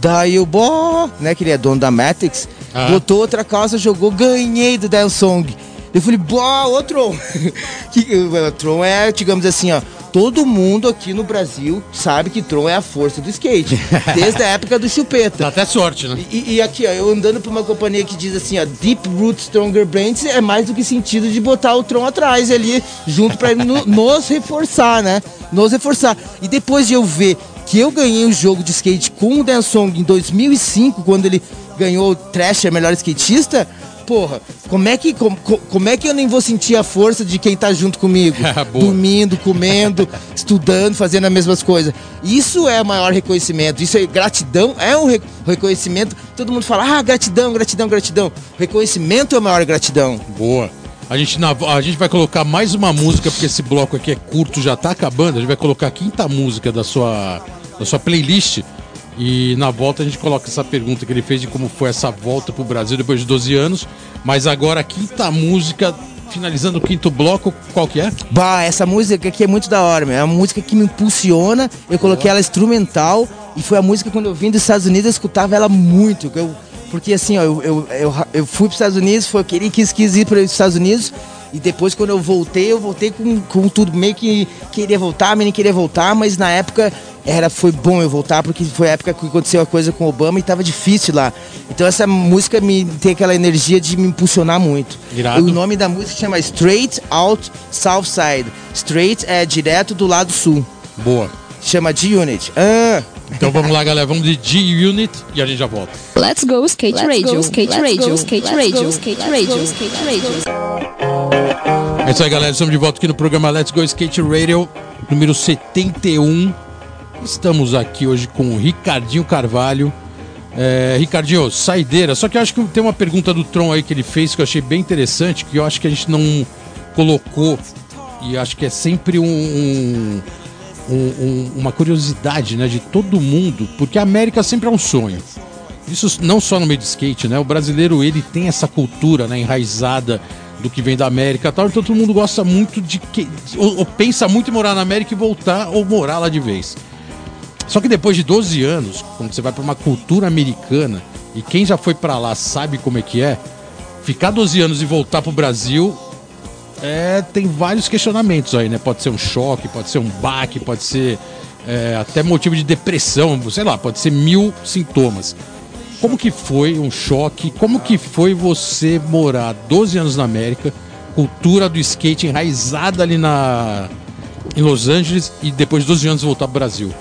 Daí o Bó, né, que ele é dono da Matrix, Ah. botou outra calça, jogou, ganhei do Dan Song. Eu falei, Bó, ô Tron. que, o Tron é, digamos assim, ó, todo mundo aqui no Brasil sabe que Tron é a força do skate. desde a época do chupeta. Dá até sorte, né? E, e aqui, ó, eu andando pra uma companhia que diz assim, ó, Deep Root Stronger Brands é mais do que sentido de botar o Tron atrás ali, junto pra no- nos reforçar, né? Nos reforçar. E depois de eu ver que eu ganhei o jogo de skate com o Dan Song em 2005, quando ele ganhou o Thrasher melhor skatista, porra, como é que como, como é que eu nem vou sentir a força de quem tá junto comigo? Dormindo, comendo, estudando, fazendo as mesmas coisas. Isso é o maior reconhecimento. Isso é gratidão, é um re- reconhecimento. Todo mundo fala: "Ah, gratidão, gratidão, gratidão". Reconhecimento é a maior gratidão. Boa. A gente, na- a gente vai colocar mais uma música, porque esse bloco aqui é curto, já tá acabando. A gente vai colocar a quinta música da sua, da sua playlist. E na volta a gente coloca essa pergunta que ele fez de como foi essa volta pro Brasil depois de 12 anos. Mas agora a quinta música, finalizando o quinto bloco, qual que é? Bah, essa música aqui é muito da hora, meu. É uma música que me impulsiona. Eu coloquei ela instrumental e foi a música quando eu vim dos Estados Unidos, eu escutava ela muito. Eu, porque assim, ó, eu, eu, eu, eu fui para os Estados Unidos, foi, eu queria, quis, quis ir para os Estados Unidos. E depois, quando eu voltei, eu voltei com, com tudo. Meio que queria voltar, mas nem queria voltar. Mas na época era, foi bom eu voltar, porque foi a época que aconteceu a coisa com o Obama e tava difícil lá. Então essa música me tem aquela energia de me impulsionar muito. Irado. O nome da música chama Straight Out South Side. Straight é direto do lado sul. Boa. Chama G-Unit. Ah. Então vamos lá, galera. Vamos de G-Unit e a gente já volta. Let's go skate Let's radio, go, skate let's radio, go, skate let's radio, go, skate radio, skate radio. É isso aí, galera. Estamos de volta aqui no programa Let's Go Skate Radio, número 71. Estamos aqui hoje com o Ricardinho Carvalho. É, Ricardinho, saideira. Só que eu acho que tem uma pergunta do Tron aí que ele fez que eu achei bem interessante, que eu acho que a gente não colocou. E acho que é sempre um, um- um- um- uma curiosidade né, de todo mundo, porque a América sempre é um sonho. Isso não só no meio de skate, né? O brasileiro ele tem essa cultura né, enraizada do que vem da América e tal, então todo mundo gosta muito de que. Ou, ou pensa muito em morar na América e voltar ou morar lá de vez. Só que depois de 12 anos, quando você vai para uma cultura americana, e quem já foi para lá sabe como é que é, ficar 12 anos e voltar pro Brasil é, tem vários questionamentos aí, né? Pode ser um choque, pode ser um baque, pode ser é, até motivo de depressão, sei lá, pode ser mil sintomas. Como que foi um choque? Como que foi você morar 12 anos na América, cultura do skate enraizada ali na em Los Angeles e depois de 12 anos voltar pro Brasil?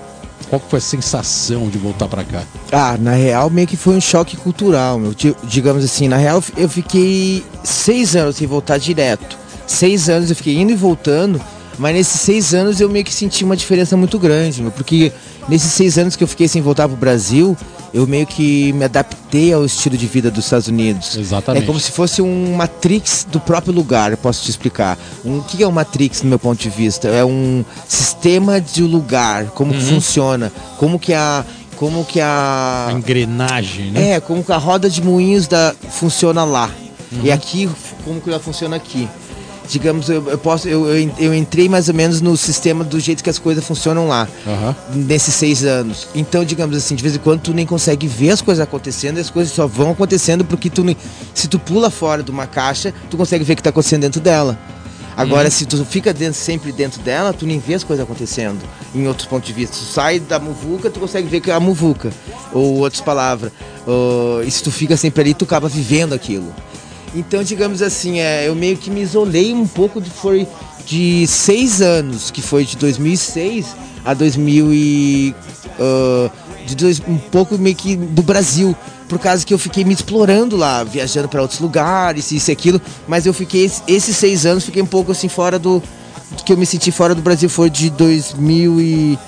Qual que foi a sensação de voltar para cá? Ah, na real, meio que foi um choque cultural, meu. Di- Digamos assim, na real, eu fiquei seis anos sem voltar direto. Seis anos eu fiquei indo e voltando. Mas nesses seis anos eu meio que senti uma diferença muito grande, meu, porque nesses seis anos que eu fiquei sem voltar pro Brasil, eu meio que me adaptei ao estilo de vida dos Estados Unidos. Exatamente. É como se fosse um Matrix do próprio lugar, eu posso te explicar. Um, o que é um Matrix, no meu ponto de vista? É um sistema de lugar, como que Uhum. funciona, como que a. Como que a. A engrenagem, né? É, como que a roda de moinhos da, funciona lá. Uhum. E aqui, como que ela funciona aqui. Digamos, eu, eu posso, eu, eu, eu entrei mais ou menos no sistema do jeito que as coisas funcionam lá. Aham. Nesses seis anos. Então, digamos assim, de vez em quando tu nem consegue ver as coisas acontecendo, as coisas só vão acontecendo porque tu se tu pula fora de uma caixa, tu consegue ver o que está acontecendo dentro dela. Agora, Uhum. se tu fica dentro, sempre dentro dela, tu nem vê as coisas acontecendo. Em outros pontos de vista. Tu sai da muvuca, tu consegue ver que é a muvuca. Ou outras palavras. Ou- e se tu fica sempre ali, tu acaba vivendo aquilo. Então, digamos assim, é, eu meio que me isolei um pouco de, foi de seis anos, que foi de 2006 a 2000 e... ah, de dois, um pouco meio que do Brasil, por causa que eu fiquei me explorando lá, viajando para outros lugares, isso e aquilo, mas eu fiquei, esse- esses seis anos, fiquei um pouco assim fora do, do que eu me senti fora do Brasil, foi de 2000 e...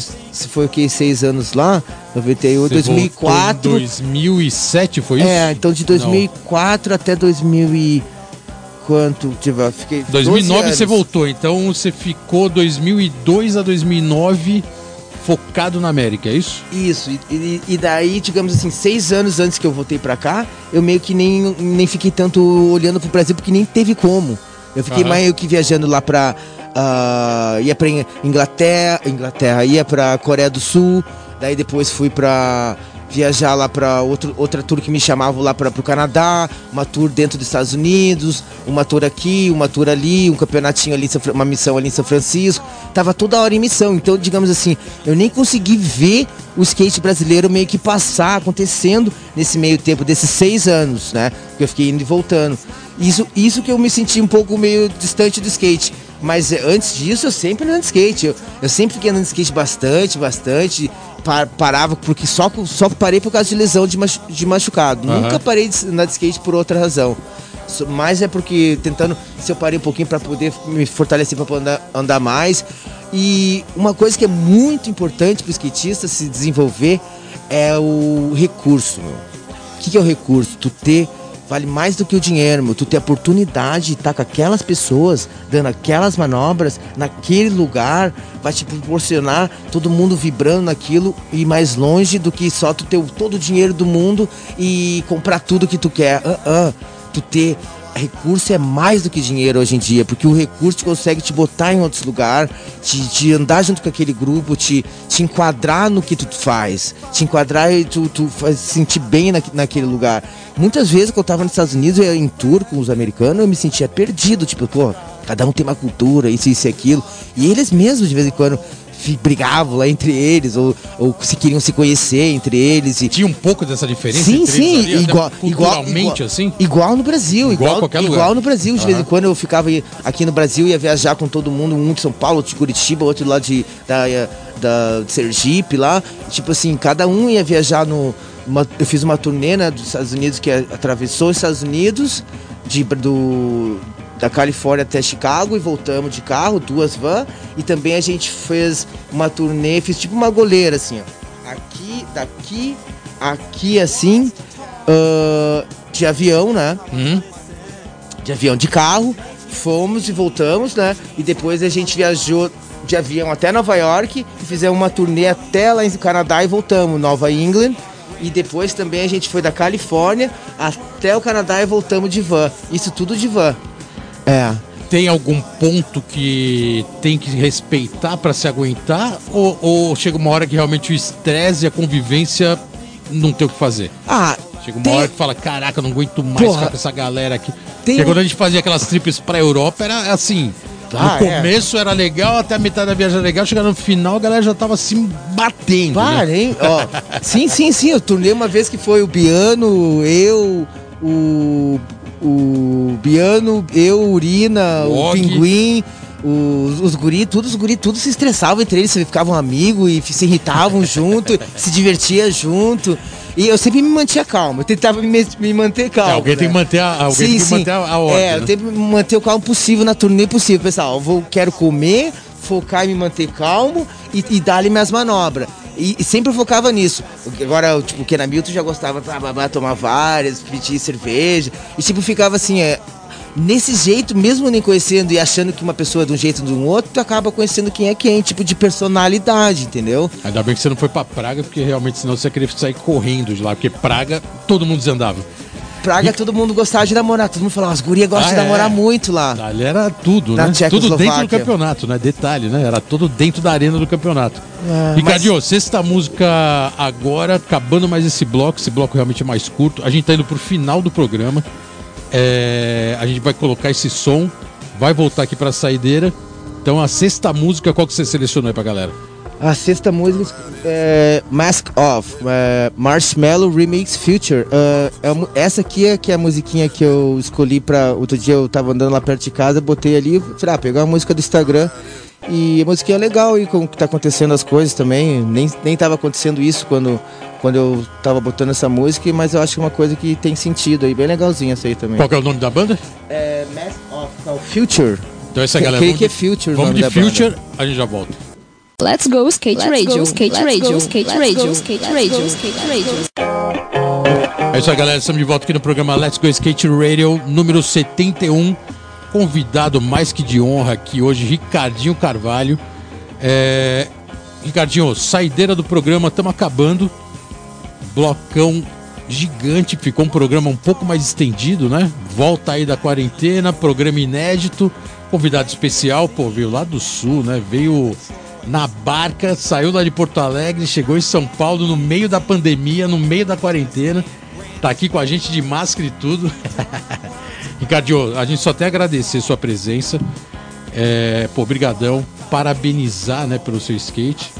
se- foi o que, seis anos lá, 98, Você 2004... voltou em 2007, foi isso? É, então de 2004 até 2000 e... Quanto? Tipo, eu fiquei 2009 12 você voltou, então você ficou 2002 a 2009 focado na América, é isso? Isso, e, e- daí, digamos assim, seis anos antes que eu voltei pra cá, eu meio que nem, nem fiquei tanto olhando pro Brasil, porque nem teve como. Eu fiquei meio que viajando lá pra. Ah, ia pra Inglaterra, Inglaterra, ia pra Coreia do Sul, daí depois fui pra viajar lá outro, outra tour que me chamavam lá para pro Canadá, uma tour dentro dos Estados Unidos, uma tour aqui, uma tour ali, um campeonatinho ali, uma missão ali em São Francisco. Tava toda hora em missão, então digamos assim, eu nem consegui ver o skate brasileiro meio que passar, acontecendo nesse meio tempo desses seis anos, né? Que eu fiquei indo e voltando. Isso, isso que eu me senti um pouco meio distante do skate. Mas eh, antes disso, eu sempre andando de skate. Eu, eu sempre fiquei andando de skate bastante, bastante. Pa- parava, porque só, só parei por causa de lesão de, machu- de machucado. Aham. Nunca parei de andar de skate por outra razão. Mas é porque tentando, se eu parei um pouquinho para poder me fortalecer para andar, andar mais. E uma coisa que é muito importante para o skatista se desenvolver é o recurso. Meu. O que, que é o recurso? Tu ter vale mais do que o dinheiro, meu. Tu ter a oportunidade de estar com aquelas pessoas, dando aquelas manobras, naquele lugar, vai te proporcionar todo mundo vibrando naquilo e mais longe do que só tu ter todo o dinheiro do mundo e comprar tudo que tu quer. Ah, ah. Tu ter recurso é mais do que dinheiro hoje em dia, porque o recurso consegue te botar em outros lugares, te, te andar junto com aquele grupo, te, te enquadrar no que tu faz, te enquadrar e tu, tu faz se sentir bem na, naquele lugar. Muitas vezes, quando eu tava nos Estados Unidos, eu em tour com os americanos, eu me sentia perdido, tipo, pô, cada um tem uma cultura, isso, isso e aquilo. E eles mesmos, de vez em quando, brigavam lá entre eles, ou, ou se queriam se conhecer entre eles. E... Tinha um pouco dessa diferença Sim, sim, ali, igual, igual, culturalmente, igual, assim? igual no Brasil, Igual igual, igual no Brasil. De vez em quando eu ficava aqui no Brasil, ia viajar com todo mundo, um de São Paulo, outro de Curitiba, outro lá de, da, da de Sergipe lá. Tipo assim, cada um ia viajar no. uma- eu fiz uma turnê né, dos Estados Unidos que atravessou os Estados Unidos, de, do, da Califórnia até Chicago e voltamos de carro, duas vans. E também a gente fez uma turnê, fiz tipo uma goleira assim, ó. Aqui, daqui, aqui assim, ah, de avião, né? De avião de carro. Fomos e voltamos, né? E depois a gente viajou de avião até Nova York e fizemos uma turnê até lá no Canadá e voltamos, Nova England. E depois também a gente foi da Califórnia até o Canadá e voltamos de van. Isso tudo de van. É. Tem algum ponto que tem que respeitar pra se aguentar? Ou, ou chega uma hora que realmente o estresse e a convivência não tem o que fazer? Ah, Chega uma tem- hora que fala, caraca, não aguento mais Porra. ficar com essa galera aqui. Tem Porque quando a gente fazia aquelas trips pra Europa, era assim. Ah, no é. começo era legal, até a metade da viagem era legal, chegando no final a galera já tava se batendo. Para, né? hein? Ó, sim, sim, sim. Eu turnei uma vez que foi o Biano, eu, o. O Biano, eu, Urina, O o. Pinguim, os, os guri, todos os guri, tudo se estressavam entre eles, ficavam amigos e se irritavam junto, se divertia junto. E eu sempre me mantinha calmo, eu tentava me, me manter calmo. É, alguém tem que né? manter a, alguém Sim, tem que sim. manter a, a ordem. É, eu né? tenho que me manter o calmo possível na turnê possível. Pessoal, eu vou, quero comer, focar em me manter calmo e, e dar-lhe minhas manobras. E, e sempre focava nisso. Agora, tipo, o Ken Hamilton já gostava de tomar várias, pedir cerveja. E tipo, ficava assim, é. Nesse jeito, mesmo nem conhecendo e achando que uma pessoa é de um jeito ou de um outro, tu acaba conhecendo quem é quem, tipo de personalidade, entendeu? Ainda bem que você não foi pra Praga, porque realmente senão você ia querer sair correndo de lá, porque Praga todo mundo desandava. Praga, todo mundo gostava de namorar, todo mundo falava, as gurias gostam Ah, de é? namorar muito lá. Ali era tudo, Na né? Tudo dentro do campeonato, né? Detalhe, né? Era tudo dentro da arena do campeonato. Ah, Ricardinho, sexta música agora, acabando mais esse bloco, esse bloco realmente é mais curto. A gente tá indo pro final do programa. É, a gente vai colocar esse som, vai voltar aqui pra saideira. Então a sexta música, qual que você selecionou aí pra galera? A sexta música é Mask Off, é, Marshmallow Remix Future. É, é mu- essa aqui é, que é a musiquinha que eu escolhi pra. Outro dia eu tava andando lá perto de casa, botei ali, falei, ah, pegar a música do Instagram. E a musiquinha é legal e com o que tá acontecendo as coisas também. Nem, nem tava acontecendo isso quando, quando eu tava botando essa música, mas eu acho que é uma coisa que tem sentido aí, bem legalzinha essa aí também. Qual que é o nome da banda? É Mask Off, é Future. Então essa galera. creio vamos que é Future o Vamos nome de da banda. Future, a gente já volta. Let's go skate Let's radio, go, skate let's radio, go, skate let's radio, go, skate let's radio, go, skate radio. É isso aí, galera. Estamos de volta aqui no programa Let's Go Skate Radio, número 71. Convidado mais que de honra aqui hoje, Ricardinho Carvalho. É... Ricardinho, saideira do programa, estamos acabando. Blocão gigante, ficou um programa um pouco mais estendido, né? Volta aí da quarentena, programa inédito. Convidado especial, pô, veio lá do sul, né? Veio na barca, saiu lá de Porto Alegre, chegou em São Paulo no meio da pandemia, no meio da quarentena. Tá aqui com a gente de máscara e tudo. Ricardinho, a gente só tem a agradecer sua presença. É, pô, brigadão. Parabenizar, né, pelo seu skate.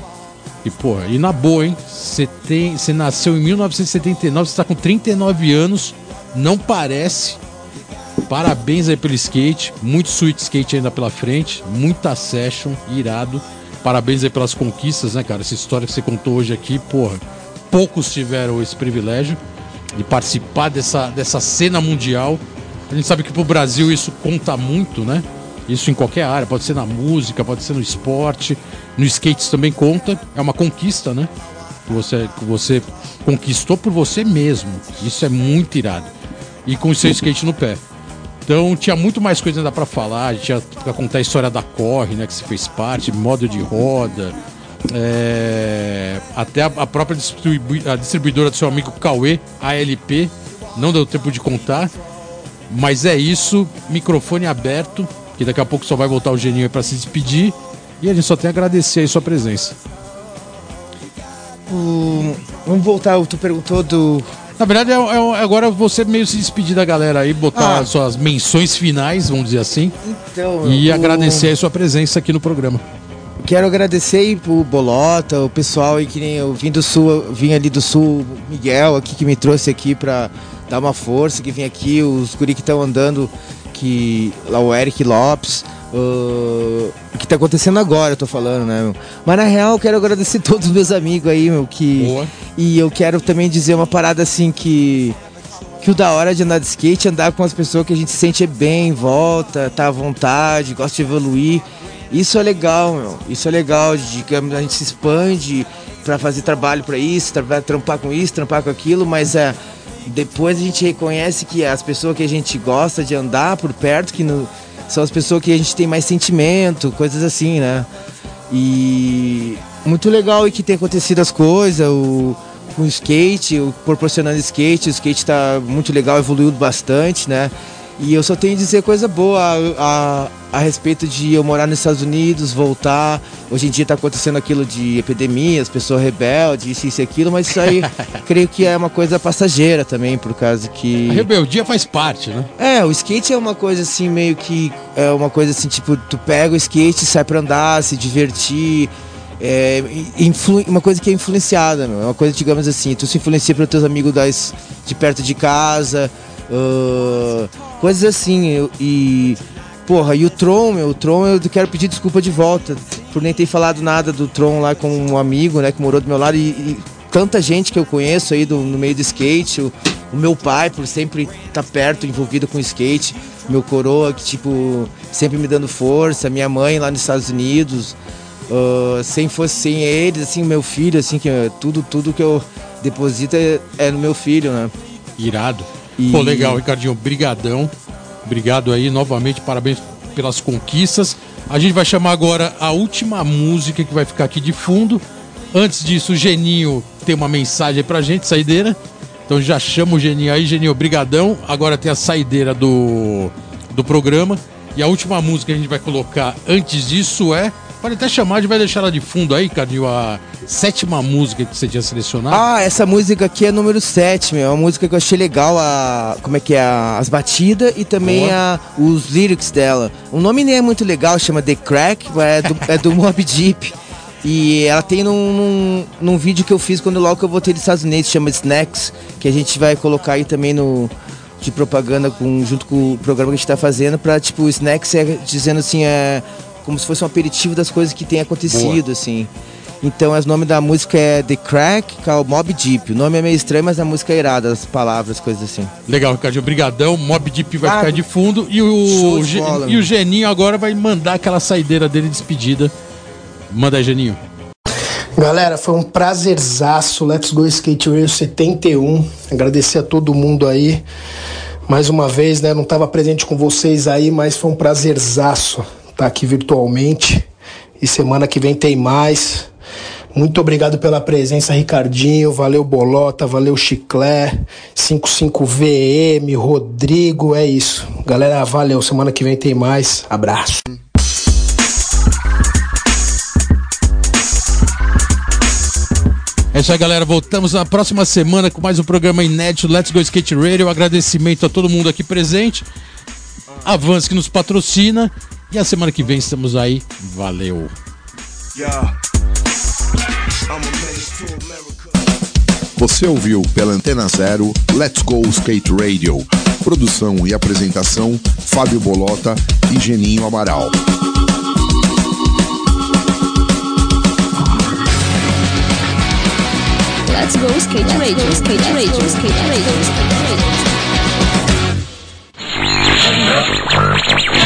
E, pô, e na boa, hein? Você tem, você nasceu em 1979, você tá com 39 anos, não parece. Parabéns aí pelo skate, muito sweet skate ainda pela frente, muita session, irado. Parabéns aí pelas conquistas, né, cara? Essa história que você contou hoje aqui, porra, poucos tiveram esse privilégio de participar dessa, dessa cena mundial. A gente sabe que pro Brasil isso conta muito, né? Isso em qualquer área, pode ser na música, pode ser no esporte, no skate também conta. É uma conquista, né? Que você, que você conquistou por você mesmo. Isso é muito irado. E com o seu skate no pé. Então tinha muito mais coisa ainda pra falar. A gente ia contar a história da Corre, né? Que você fez parte, modo de roda. é, até a, a própria a distribuidora do seu amigo Cauê, ALP. Não deu tempo de contar. Mas é isso, microfone aberto, que daqui a pouco só vai voltar o Geninho pra se despedir. E a gente só tem a agradecer aí sua presença. O- Vamos voltar, tu perguntou do. Na verdade, é, é- agora você meio se despedir da galera aí, botar Ah. suas menções finais, vamos dizer assim. Então, E o- agradecer aí sua presença aqui no programa. Quero agradecer aí pro Bolota, o pessoal aí que nem eu vim do sul, vim ali do sul, o Miguel aqui que me trouxe aqui pra dar uma força, que vem aqui, os guri que estão andando, que lá o Eric Lopes, o que tá acontecendo agora, eu tô falando, né? meu? Mas na real eu quero agradecer todos os meus amigos aí, meu, que e eu quero também dizer uma parada assim que que o da hora de andar de skate é andar com as pessoas que a gente se sente bem, volta, tá à vontade, gosta de evoluir. Isso é legal, meu. Isso é legal, de que a gente se expande pra fazer trabalho pra isso, tra trampar com isso, trampar com aquilo, mas é depois a gente reconhece que as pessoas que a gente gosta de andar por perto, que no- são as pessoas que a gente tem mais sentimento, coisas assim, né? E muito legal e que tem acontecido as coisas, o, o skate, o proporcionando skate, o skate tá muito legal, evoluiu bastante, né? E eu só tenho a dizer coisa boa a, a, a respeito de eu morar nos Estados Unidos, voltar. Hoje em dia tá acontecendo aquilo de epidemia, as pessoas rebeldes, isso, isso e aquilo, mas isso aí creio que é uma coisa passageira também, por causa que. A rebeldia faz parte, né? É, o skate é uma coisa assim, meio que. É uma coisa assim, tipo, tu pega o skate, sai pra andar, se divertir. É influ- uma coisa que é influenciada, meu. É uma coisa, digamos assim, tu se influencia pelos teus amigos das, de perto de casa. Ah, coisas assim. eu- e. Porra, e o Tron, meu, o Tron eu quero pedir desculpa de volta por nem ter falado nada do Tron lá com um amigo, né, que morou do meu lado e. e tanta gente que eu conheço aí do, no meio do skate, o, o meu pai por sempre estar perto, envolvido com skate, meu coroa que tipo sempre me dando força, minha mãe lá nos Estados Unidos, uh, sem fosse sem eles, assim, meu filho, assim que é tudo tudo que eu deposito é, é no meu filho, né? Irado. E- Pô, legal, Ricardinho. Brigadão. Obrigado aí novamente, parabéns pelas conquistas. A gente vai chamar agora a última música que vai ficar aqui de fundo. Antes disso, o Geninho tem uma mensagem aí pra gente, saideira. Então já chama o Geninho aí, Geninho, brigadão. Agora tem a saideira do, do programa. E a última música que a gente vai colocar antes disso é... Pode até chamar, a gente vai deixar ela de fundo aí, Cadinho, a sétima música que você tinha selecionado. Ah, essa música aqui é número 7, meu. É uma música que eu achei legal, a, como é que é, as batidas e também a, os lyrics dela. O nome nem é muito legal, chama The Crack, é do, é do Mob Deep. E ela tem num, num, num vídeo que eu fiz quando logo que eu voltei dos Estados Unidos, chama Snacks, que a gente vai colocar aí também no de propaganda com, junto com o programa que a gente tá fazendo pra, tipo, Snacks é dizendo assim, é como se fosse um aperitivo das coisas que tem acontecido, assim. Então, o nome da música é The Crack, que é o Mob Deep. O nome é meio estranho, mas a música é irada, as palavras, coisas assim. Legal, Ricardinho, brigadão. Mob Deep vai Ah, ficar de fundo e o, Ge- bola, e o. Geninho agora vai mandar aquela saideira dele de despedida. Manda aí, Geninho. Galera, foi um prazerzaço. Let's Go Skate Radio 71. Agradecer a todo mundo aí. Mais uma vez, né? Não estava presente com vocês aí, mas foi um prazerzaço estar aqui virtualmente. E semana que vem tem mais. Muito obrigado pela presença, Ricardinho. Valeu, Bolota. Valeu, Chiclé. 55VM, Rodrigo. É isso. Galera, valeu. Semana que vem tem mais. Abraço. É isso aí, galera. Voltamos na próxima semana com mais um programa inédito Let's Go Skate Radio. Agradecimento a todo mundo aqui presente. Avance que nos patrocina. E a semana que vem estamos aí. Valeu. Você ouviu pela Antena Zero Let's Go Skate Radio. Produção e apresentação: Fábio Bolota e Geninho Amaral. Let's go skate radio, skate radio, skate radio, skate radio.